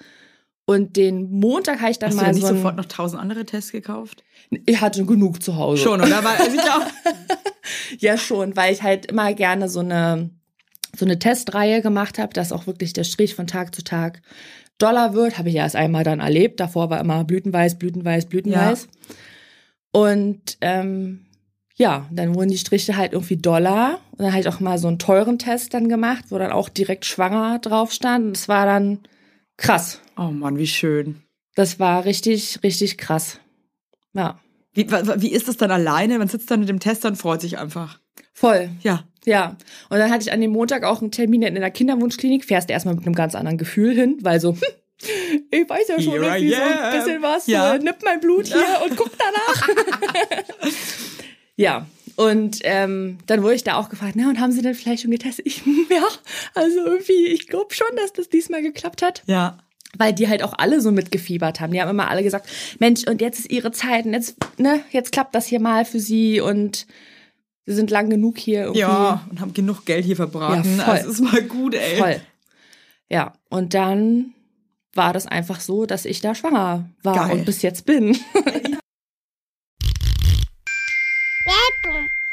Und den Montag habe ich dann Hast du mal denn nicht so sofort noch tausend andere Tests gekauft? Ich hatte genug zu Hause. Schon, oder? Also Ja, schon, weil ich halt immer gerne so eine, so eine Testreihe gemacht habe, dass auch wirklich der Strich von Tag zu Tag doller wird. Habe ich erst einmal dann erlebt. Davor war immer blütenweiß, blütenweiß, blütenweiß. Und ähm, ja, dann wurden die Striche halt irgendwie doller. Und dann habe ich auch mal so einen teuren Test dann gemacht, wo dann auch direkt schwanger drauf stand. Und es war dann krass. Oh Mann, wie schön. Das war richtig, richtig krass. Ja, Wie, wie ist das dann alleine? Man sitzt dann mit dem Tester und freut sich einfach. voll. Ja. Ja, und dann hatte ich an dem Montag auch einen Termin in der Kinderwunschklinik. Fährst erstmal mit einem ganz anderen Gefühl hin, weil so, hm, ich weiß ja schon Here irgendwie so ein bisschen was. Ja. So, nipp mein Blut hier und guck danach. ja, und ähm, dann wurde ich da auch gefragt, na, und haben Sie denn vielleicht schon getestet? Ich, ja, also irgendwie, ich glaube schon, dass das diesmal geklappt hat. Ja. Weil die halt auch alle so mitgefiebert haben. Die haben immer alle gesagt, Mensch, und jetzt ist ihre Zeit und jetzt, ne, jetzt klappt das hier mal für sie und sie sind lang genug hier irgendwie. Ja, und haben genug Geld hier verbraten. Ja, voll. Also ist mal gut, ey. Voll. Ja, und dann war das einfach so, dass ich da schwanger war Geil. und bis jetzt bin.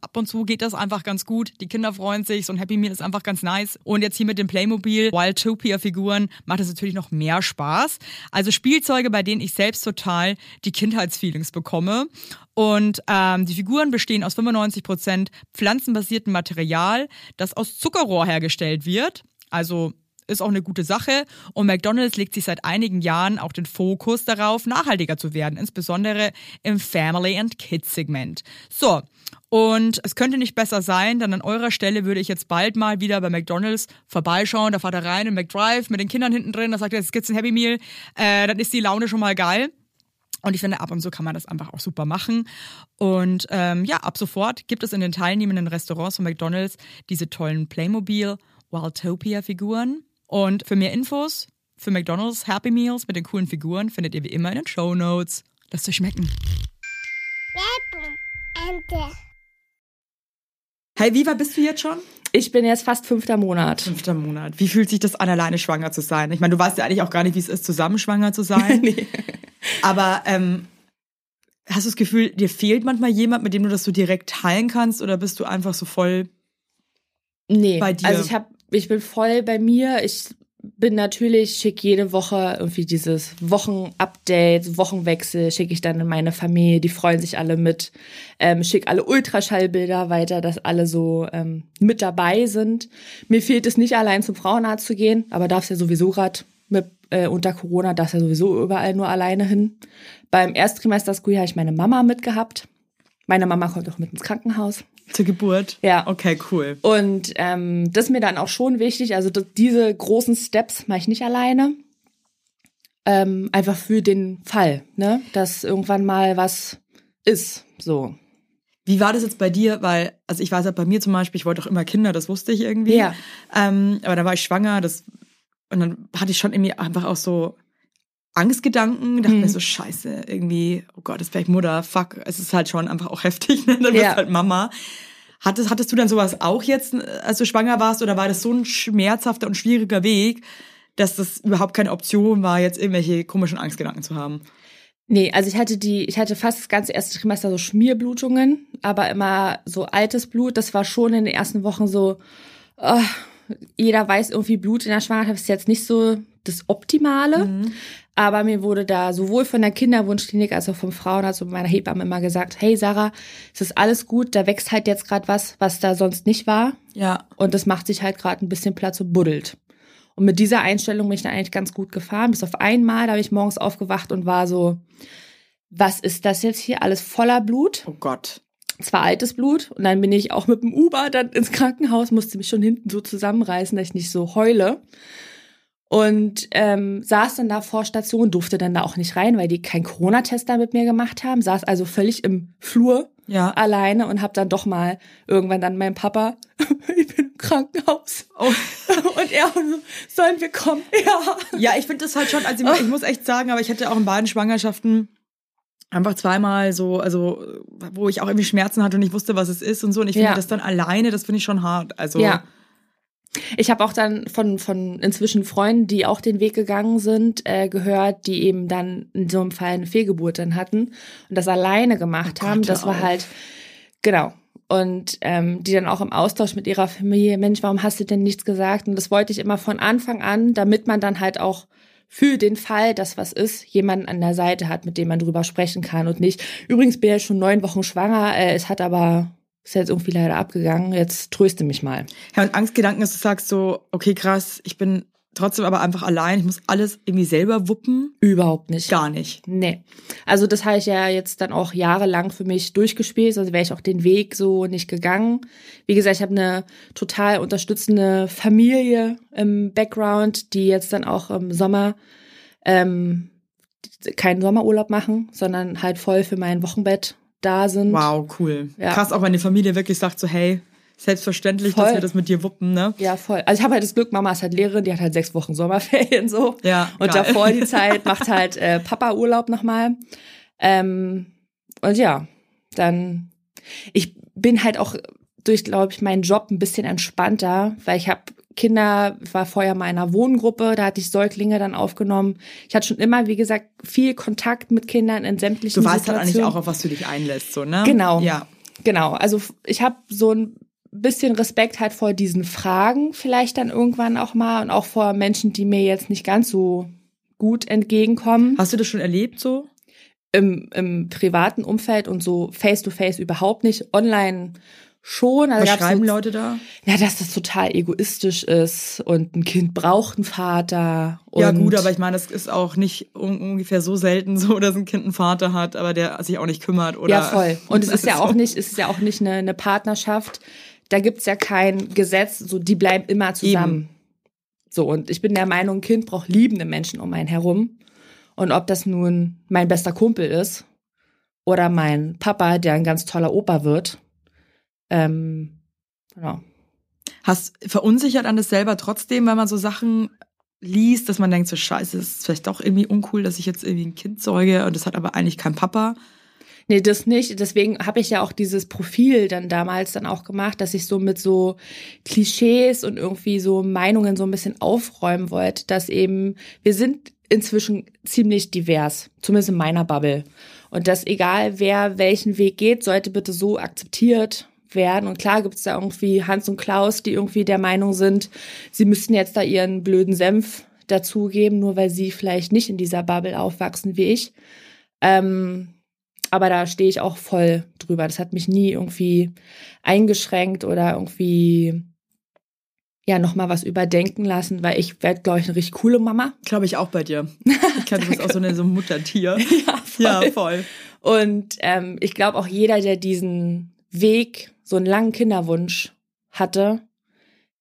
Ab und zu geht das einfach ganz gut. Die Kinder freuen sich. So ein Happy Meal ist einfach ganz nice. Und jetzt hier mit den Playmobil Wildtopia-Figuren macht es natürlich noch mehr Spaß. Also Spielzeuge, bei denen ich selbst total die Kindheitsfeelings bekomme. Und ähm, die Figuren bestehen aus 95% pflanzenbasiertem Material, das aus Zuckerrohr hergestellt wird. Also ist auch eine gute Sache. Und McDonald's legt sich seit einigen Jahren auch den Fokus darauf, nachhaltiger zu werden, insbesondere im Family and Kids Segment. So. Und es könnte nicht besser sein, denn an eurer Stelle würde ich jetzt bald mal wieder bei McDonald's vorbeischauen. Da fahrt er rein in McDrive mit den Kindern hinten drin, da sagt er, jetzt gibt's ein Happy Meal. Äh, dann ist die Laune schon mal geil. Und ich finde, ab und zu kann man das einfach auch super machen. Und ähm, ja, ab sofort gibt es in den teilnehmenden Restaurants von McDonald's diese tollen Playmobil Wildtopia-Figuren. Und für mehr Infos für McDonald's Happy Meals mit den coolen Figuren findet ihr wie immer in den Show Notes. Lasst euch schmecken. Werbung. Hey, wie weit bist du jetzt schon? Ich bin jetzt fast fünfter Monat. Fünfter Monat. Wie fühlt sich das an, alleine schwanger zu sein? Ich meine, du weißt ja eigentlich auch gar nicht, wie es ist, zusammen schwanger zu sein. Nee. Aber ähm, hast du das Gefühl, dir fehlt manchmal jemand, mit dem du das so direkt teilen kannst? Oder bist du einfach so voll Nee, Bei dir? also ich hab, ich bin voll bei mir. Ich bin natürlich, schick jede Woche irgendwie dieses Wochenupdate, Wochenwechsel, schicke ich dann in meine Familie, die freuen sich alle mit, ähm, schick alle Ultraschallbilder weiter, dass alle so ähm, mit dabei sind. Mir fehlt es nicht allein zum Frauenarzt zu gehen, aber darfst ja sowieso grad mit äh, unter Corona, darfst ja sowieso überall nur alleine hin. Beim Ersttrimester School habe ich meine Mama mitgehabt. Meine Mama kommt auch mit ins Krankenhaus. Zur Geburt? Ja. Okay, cool. Und ähm, das ist mir dann auch schon wichtig. Also das, diese großen Steps mache ich nicht alleine. Ähm, einfach für den Fall, ne, dass irgendwann mal was ist. So. Wie war das jetzt bei dir? Weil, also ich weiß ja bei mir zum Beispiel, ich wollte auch immer Kinder, das wusste ich irgendwie. Ja. Ähm, aber dann war ich schwanger, das und dann hatte ich schon irgendwie einfach auch so Angstgedanken, dachte Mhm. mir so, scheiße, irgendwie, oh Gott, ist vielleicht Mutter, fuck, es ist halt schon einfach auch heftig, ne? Dann Ja. du halt Mama. Hattest, hattest du dann sowas auch jetzt, als du schwanger warst, oder war das so ein schmerzhafter und schwieriger Weg, dass das überhaupt keine Option war, jetzt irgendwelche komischen Angstgedanken zu haben? Nee, also ich hatte die, ich hatte fast das ganze erste Trimester so Schmierblutungen, aber immer so altes Blut. Das war schon in den ersten Wochen so, oh, jeder weiß irgendwie, Blut in der Schwangerschaft ist jetzt nicht so das Optimale. Aber mir wurde da sowohl von der Kinderwunschklinik als auch vom Frauenarzt und meiner Hebamme immer gesagt, hey Sarah, es ist alles gut, da wächst halt jetzt gerade was, was da sonst nicht war. Ja. Und das macht sich halt gerade ein bisschen Platz und buddelt. Und mit dieser Einstellung bin ich dann eigentlich ganz gut gefahren. Bis auf einmal, da habe ich morgens aufgewacht und war so, was ist das jetzt hier? Alles voller Blut. Oh Gott. Zwar altes Blut. Und dann bin ich auch mit dem Uber dann ins Krankenhaus, musste mich schon hinten so zusammenreißen, dass ich nicht so heule. Und ähm, saß dann da vor Station, durfte dann da auch nicht rein, weil die keinen Corona-Test da mit mir gemacht haben. Saß also völlig im Flur Ja. alleine und hab dann doch mal irgendwann dann meinem Papa, ich bin im Krankenhaus. Oh. Und er so, sollen wir kommen? Ja. Ja, ich finde das halt schon, also ich, ich muss echt sagen, aber ich hatte auch in beiden Schwangerschaften einfach zweimal so, also wo ich auch irgendwie Schmerzen hatte und ich wusste, was es ist und so. Und ich finde Ja. das dann alleine, das finde ich schon hart. Also Ja. Ich habe auch dann von, von inzwischen Freunden, die auch den Weg gegangen sind, äh, gehört, die eben dann in so einem Fall eine Fehlgeburt dann hatten und das alleine gemacht Oh Gott, haben. Das war auf. halt, genau. Und ähm, die dann auch im Austausch mit ihrer Familie, Mensch, warum hast du denn nichts gesagt? Und das wollte ich immer von Anfang an, damit man dann halt auch für den Fall, dass was ist, jemanden an der Seite hat, mit dem man drüber sprechen kann und nicht, übrigens bin ich schon neun Wochen schwanger, äh, es hat aber, ist jetzt irgendwie leider abgegangen, jetzt tröste mich mal. Ja, und Angstgedanken ist, du sagst so, okay, krass, ich bin trotzdem aber einfach allein, ich muss alles irgendwie selber wuppen. Überhaupt nicht. Gar nicht. Nee. Also das habe ich ja jetzt dann auch jahrelang für mich durchgespielt, also wäre ich auch den Weg so nicht gegangen. Wie gesagt, ich habe eine total unterstützende Familie im Background, die jetzt dann auch im Sommer ähm, keinen Sommerurlaub machen, sondern halt voll für mein Wochenbett da sind. Wow, cool. Ja. Krass, auch wenn die Familie wirklich sagt so, hey, selbstverständlich, dass Voll. wir das mit dir wuppen, ne? Ja, voll. Also ich habe halt das Glück, Mama ist halt Lehrerin, die hat halt sechs Wochen Sommerferien so. Ja, Und geil. davor die Zeit macht halt äh, Papa Urlaub nochmal. Ähm, und ja, dann, ich bin halt auch durch, glaube ich, meinen Job ein bisschen entspannter, weil ich habe Kinder, war vorher mal in einer Wohngruppe, da hatte ich Säuglinge dann aufgenommen. Ich hatte schon immer, wie gesagt, viel Kontakt mit Kindern in sämtlichen Du weißt halt eigentlich auch, auf was du dich einlässt, so, ne? Genau. Ja. Genau, also ich habe so ein bisschen Respekt halt vor diesen Fragen vielleicht dann irgendwann auch mal und auch vor Menschen, die mir jetzt nicht ganz so gut entgegenkommen Hast du das schon erlebt, so? im, im privaten Umfeld und so face to face überhaupt nicht, online schon. Also Was schreiben so, Leute da? Ja, dass das total egoistisch ist und ein Kind braucht einen Vater. Ja, gut, aber ich meine, das ist auch nicht un ungefähr so selten so, dass ein Kind einen Vater hat, aber der sich auch nicht kümmert, oder? Ja, voll. Und es ist ja so. auch nicht, es ist ja auch nicht eine, eine Partnerschaft. Da gibt's ja kein Gesetz, so die bleiben immer zusammen. So, und ich bin der Meinung, ein Kind braucht liebende Menschen um einen herum. Und ob das nun mein bester Kumpel ist oder mein Papa, der ein ganz toller Opa wird. Ähm, genau. Hast verunsichert an das selber trotzdem, weil man so Sachen liest, dass man denkt, so scheiße, das ist vielleicht doch irgendwie uncool, dass ich jetzt irgendwie ein Kind zeuge und das hat aber eigentlich kein Papa. Nee, das nicht. Deswegen habe ich ja auch dieses Profil dann damals dann auch gemacht, dass ich so mit so Klischees und irgendwie so Meinungen so ein bisschen aufräumen wollte, dass eben wir sind inzwischen ziemlich divers, zumindest in meiner Bubble. Und dass egal wer welchen Weg geht, sollte bitte so akzeptiert werden. Und klar gibt's da irgendwie Hans und Klaus, die irgendwie der Meinung sind, sie müssten jetzt da ihren blöden Senf dazugeben, nur weil sie vielleicht nicht in dieser Bubble aufwachsen wie ich. Ähm, aber da stehe ich auch voll drüber. Das hat mich nie irgendwie eingeschränkt oder irgendwie ja nochmal was überdenken lassen, weil ich werde, glaube ich, eine richtig coole Mama. Glaube ich auch bei dir. Ich kann, du bist auch so, eine, so ein Muttertier. Ja, voll. Ja, voll. Und ähm, ich glaube auch jeder, der diesen Weg, so einen langen Kinderwunsch hatte,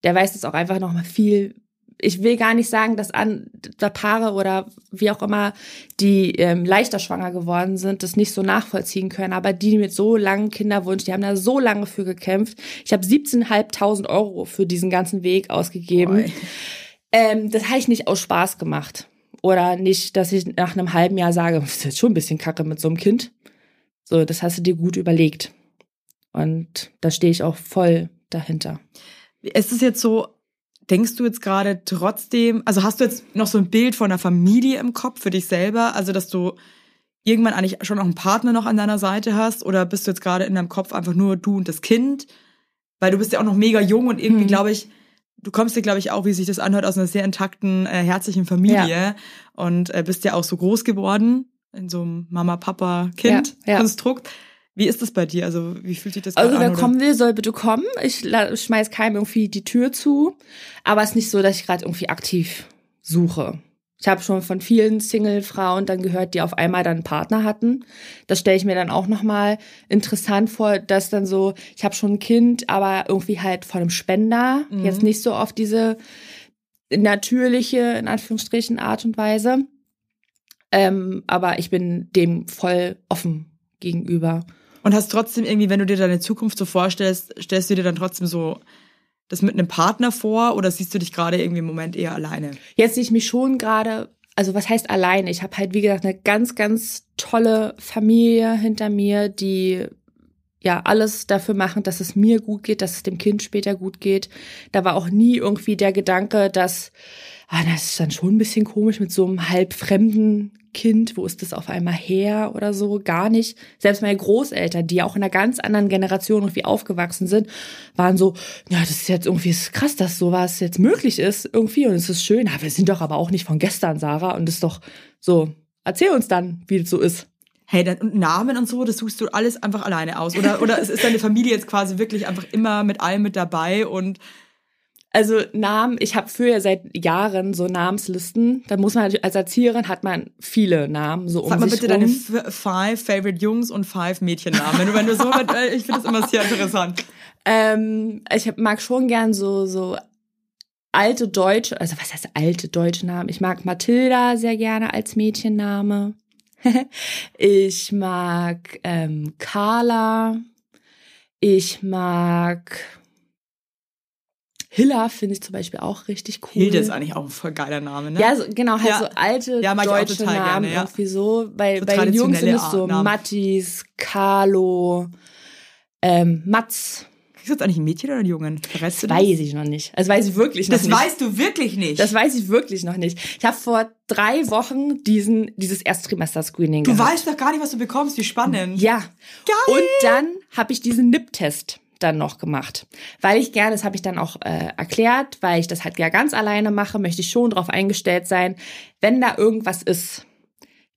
der weiß es auch einfach noch mal viel. Ich will gar nicht sagen, dass an da Paare oder wie auch immer, die ähm, leichter schwanger geworden sind, das nicht so nachvollziehen können. Aber die mit so langen Kinderwunsch, die haben da so lange für gekämpft. Ich habe 17.500 Euro für diesen ganzen Weg ausgegeben. Boy. Ähm, das habe ich nicht aus Spaß gemacht. Oder nicht, dass ich nach einem halben Jahr sage, das ist jetzt schon ein bisschen kacke mit so einem Kind. So, das hast du dir gut überlegt. Und da stehe ich auch voll dahinter. Ist es jetzt so, denkst du jetzt gerade trotzdem, also hast du jetzt noch so ein Bild von einer Familie im Kopf für dich selber? Also, dass du irgendwann eigentlich schon noch einen Partner noch an deiner Seite hast? Oder bist du jetzt gerade in deinem Kopf einfach nur du und das Kind? Weil du bist ja auch noch mega jung und irgendwie, Hm. glaube ich, du kommst dir, glaube ich, auch, wie sich das anhört, aus einer sehr intakten, äh, herzlichen Familie und äh, bist ja auch so groß geworden in so einem Mama-Papa-Kind-Konstrukt. Wie ist das bei dir? Also, wie fühlt sich das Also wer an? oder? kommen will, soll bitte kommen. Ich schmeiß keinem irgendwie die Tür zu. Aber es ist nicht so, dass ich gerade irgendwie aktiv suche. Ich habe schon von vielen Single-Frauen dann gehört, die auf einmal dann einen Partner hatten. Das stelle ich mir dann auch nochmal interessant vor, dass dann so, ich habe schon ein Kind, aber irgendwie halt von einem Spender. Mhm. Jetzt nicht so auf diese natürliche, in Anführungsstrichen, Art und Weise. Ähm, aber ich bin dem voll offen gegenüber. Und hast trotzdem irgendwie, wenn du dir deine Zukunft so vorstellst, stellst du dir dann trotzdem so das mit einem Partner vor oder siehst du dich gerade irgendwie im Moment eher alleine? Jetzt sehe ich mich schon gerade, also was heißt alleine? Ich habe halt, wie gesagt, eine ganz, ganz tolle Familie hinter mir, die ja alles dafür machen, dass es mir gut geht, dass es dem Kind später gut geht. Da war auch nie irgendwie der Gedanke, dass ah, das ist dann schon ein bisschen komisch mit so einem halb fremden Kind, wo ist das auf einmal her oder so, gar nicht. Selbst meine Großeltern, die auch in einer ganz anderen Generation irgendwie aufgewachsen sind, waren so, ja, das ist jetzt irgendwie ist krass, dass sowas jetzt möglich ist irgendwie und es ist schön. Ja, wir sind doch aber auch nicht von gestern, Sarah, und es ist doch so, erzähl uns dann, wie es so ist. Hey, dann, Namen und so, das suchst du alles einfach alleine aus. Oder, oder ist deine Familie jetzt quasi wirklich einfach immer mit allem mit dabei und Also Namen, ich habe früher seit Jahren so Namenslisten. Da muss man natürlich, als Erzieherin hat man viele Namen so um sag mal sich bitte rum. deine five favorite Jungs und five Mädchennamen. Wenn du so, äh, ich finde das immer sehr interessant. Ähm, ich mag schon gern so, so alte deutsche, also was heißt alte deutsche Namen? Ich mag Mathilda sehr gerne als Mädchenname. ich mag ähm, Carla. Ich mag Hilla, finde ich zum Beispiel auch richtig cool. Hilde ist eigentlich auch ein voll geiler Name, ne? Ja, so, genau, halt Ja. so alte Ja, deutsche Namen gerne, ja. irgendwie so. Bei, So bei den Jungs sind es so Namen. Mattis, Carlo, ähm, Mats. Kriegst du jetzt eigentlich ein Mädchen oder einen Jungen? Verrätst das? Weiß ich noch nicht. Also weiß ich wirklich noch Das nicht. weißt du wirklich nicht. Das weiß ich wirklich noch nicht. Ich habe vor drei Wochen diesen dieses Ersttrimester-Screening du gehabt. weißt doch gar nicht, was du bekommst. Wie spannend. Ja. Geil. Und dann habe ich diesen NIP-Test dann noch gemacht. Weil ich gerne, das habe ich dann auch äh, erklärt, weil ich das halt ja ganz alleine mache, möchte ich schon darauf eingestellt sein, wenn da irgendwas ist,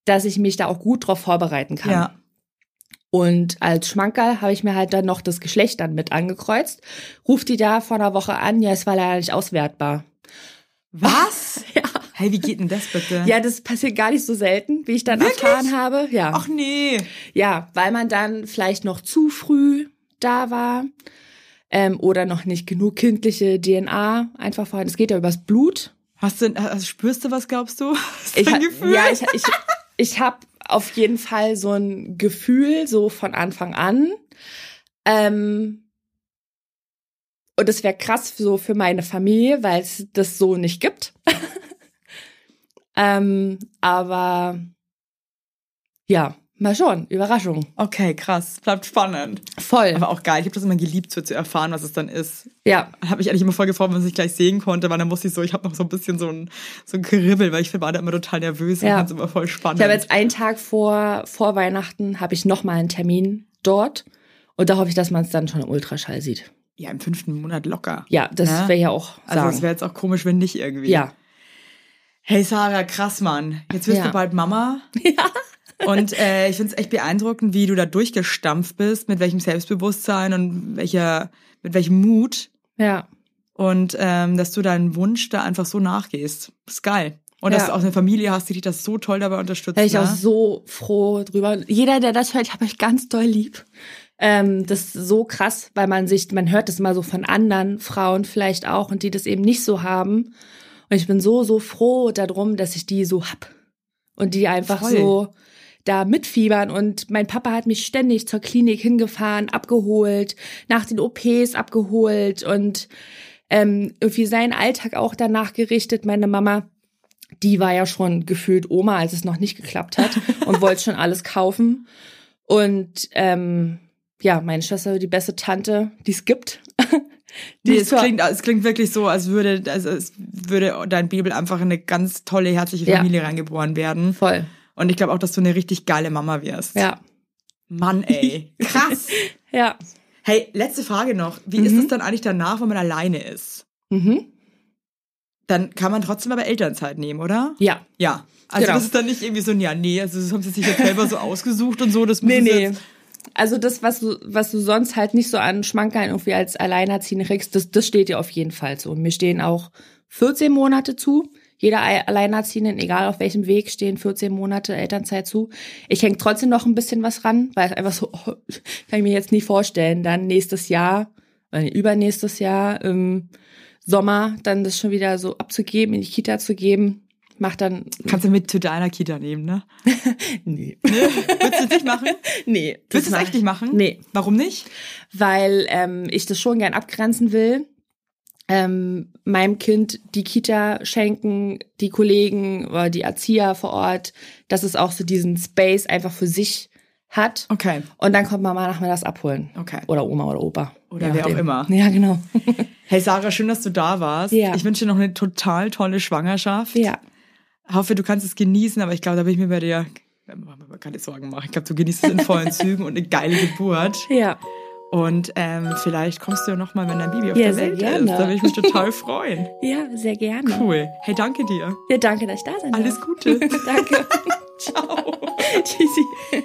dass ich mich da auch gut drauf vorbereiten kann. Ja. Und als Schmankerl habe ich mir halt dann noch das Geschlecht dann mit angekreuzt. Ruft die da vor einer Woche an, ja, es war leider nicht auswertbar. Was? Ja. Hey, wie geht denn das bitte? Ja, das passiert gar nicht so selten, wie ich dann Wirklich? erfahren habe. Ja. Ach nee. Ja, weil man dann vielleicht noch zu früh da war ähm, oder noch nicht genug kindliche DNA einfach vorhanden. Es geht ja übers Blut. Hast du, also spürst du was, glaubst du? Du Ich, ha- Gefühl? Ja, ich, ich, ich habe auf jeden Fall so ein Gefühl, so von Anfang an. Ähm, und es wäre krass so für meine Familie, weil es das so nicht gibt. ähm, aber ja, mal schon, Überraschung. Okay, krass. Bleibt spannend. Voll. Aber auch geil. Ich habe das immer geliebt, so zu erfahren, was es dann ist. ja, Habe ich eigentlich immer voll gefreut, wenn man sich gleich sehen konnte, weil dann musste ich so, ich habe noch so ein bisschen so ein, so ein Kribbel, weil ich war da immer total nervös Ja. und fand es immer voll spannend. Ich habe jetzt einen Tag vor, vor Weihnachten habe ich noch mal einen Termin dort und da hoffe ich, dass man es dann schon im Ultraschall sieht. ja, im fünften Monat locker. Ja, das Ja? wäre ja auch Also sagen. es wäre jetzt auch komisch, wenn nicht irgendwie. ja. Hey Sarah, krass, Mann. Jetzt wirst Ja. du bald Mama. Ja. Und äh, ich finde es echt beeindruckend, wie du da durchgestampft bist, mit welchem Selbstbewusstsein und welcher, mit welchem Mut. Ja. Und ähm, dass du deinen Wunsch da einfach so nachgehst. Ist geil. Und dass Ja. du auch eine Familie hast, die dich das so toll dabei unterstützt. Wäre ich ne? auch so froh drüber. Jeder, der das hört, ich habe euch ganz doll lieb. Ähm, das ist so krass, weil man sich, man hört das mal so von anderen Frauen vielleicht auch und die das eben nicht so haben. Und ich bin so, so froh darum, dass ich die so hab. Und die einfach Voll. so da mitfiebern. Und mein Papa hat mich ständig zur Klinik hingefahren, abgeholt, nach den OPs abgeholt und ähm, irgendwie seinen Alltag auch danach gerichtet. Meine Mama die war ja schon gefühlt Oma, als es noch nicht geklappt hat und wollte schon alles kaufen. Und ähm, ja, meine Schwester die beste Tante, die es gibt. Nee, ist es klingt, es klingt wirklich so, als würde, also es würde dein Babel einfach in eine ganz tolle, herzliche Ja. Familie reingeboren werden. voll. Und ich glaube auch, dass du eine richtig geile Mama wirst. Ja, Mann, ey. Krass. ja. hey, letzte Frage noch. Wie ist Mhm. es dann eigentlich danach, wenn man alleine ist? Mhm. Dann kann man trotzdem aber Elternzeit nehmen, oder? Ja. Ja. Also Genau. das ist dann nicht irgendwie so ein, ja, nee, also das haben sie sich jetzt selber so ausgesucht und so, das Nee, nee. Also das, was du, was du sonst halt nicht so an Schmankerln irgendwie als Alleinerziehende kriegst, das, das steht dir auf jeden Fall zu. Und mir stehen auch 14 Monate zu. Jeder Al- Alleinerziehenden, egal auf welchem Weg, stehen 14 Monate Elternzeit zu. Ich hänge trotzdem noch ein bisschen was ran, weil es einfach so, kann ich mir jetzt nie vorstellen, dann nächstes Jahr, nee, übernächstes Jahr im Sommer dann das schon wieder so abzugeben, in die Kita zu geben. Macht dann, Kannst du mit zu deiner Kita nehmen, ne? nee. Willst du es nicht machen? nee. Willst du es mach echt ich- nicht machen? Nee. Warum nicht? weil ähm, ich das schon gern abgrenzen will. Ähm, meinem Kind die Kita schenken, die Kollegen oder die Erzieher vor Ort, dass es auch so diesen Space einfach für sich hat. Okay. Und dann kommt Mama nachmittags abholen. Okay. Oder Oma oder Opa. Oder Je wer auch immer. Ja, genau. Hey Sarah, schön, dass du da warst. Ja. Ich wünsche dir noch eine total tolle Schwangerschaft. ja. Hoffe, du kannst es genießen, aber ich glaube, da bin ich mir bei dir keine Sorgen machen. Ich glaube, du genießt es in vollen Zügen und eine geile Geburt. Ja. Und ähm, vielleicht kommst du ja noch mal, wenn dein Baby auf Ja, der Welt gerne. ist. Da würde ich mich total freuen. Ja, sehr gerne. Cool. Hey, danke dir. Ja, danke, dass ich da sein Alles darf. Gute. Danke. Ciao. Tschüssi.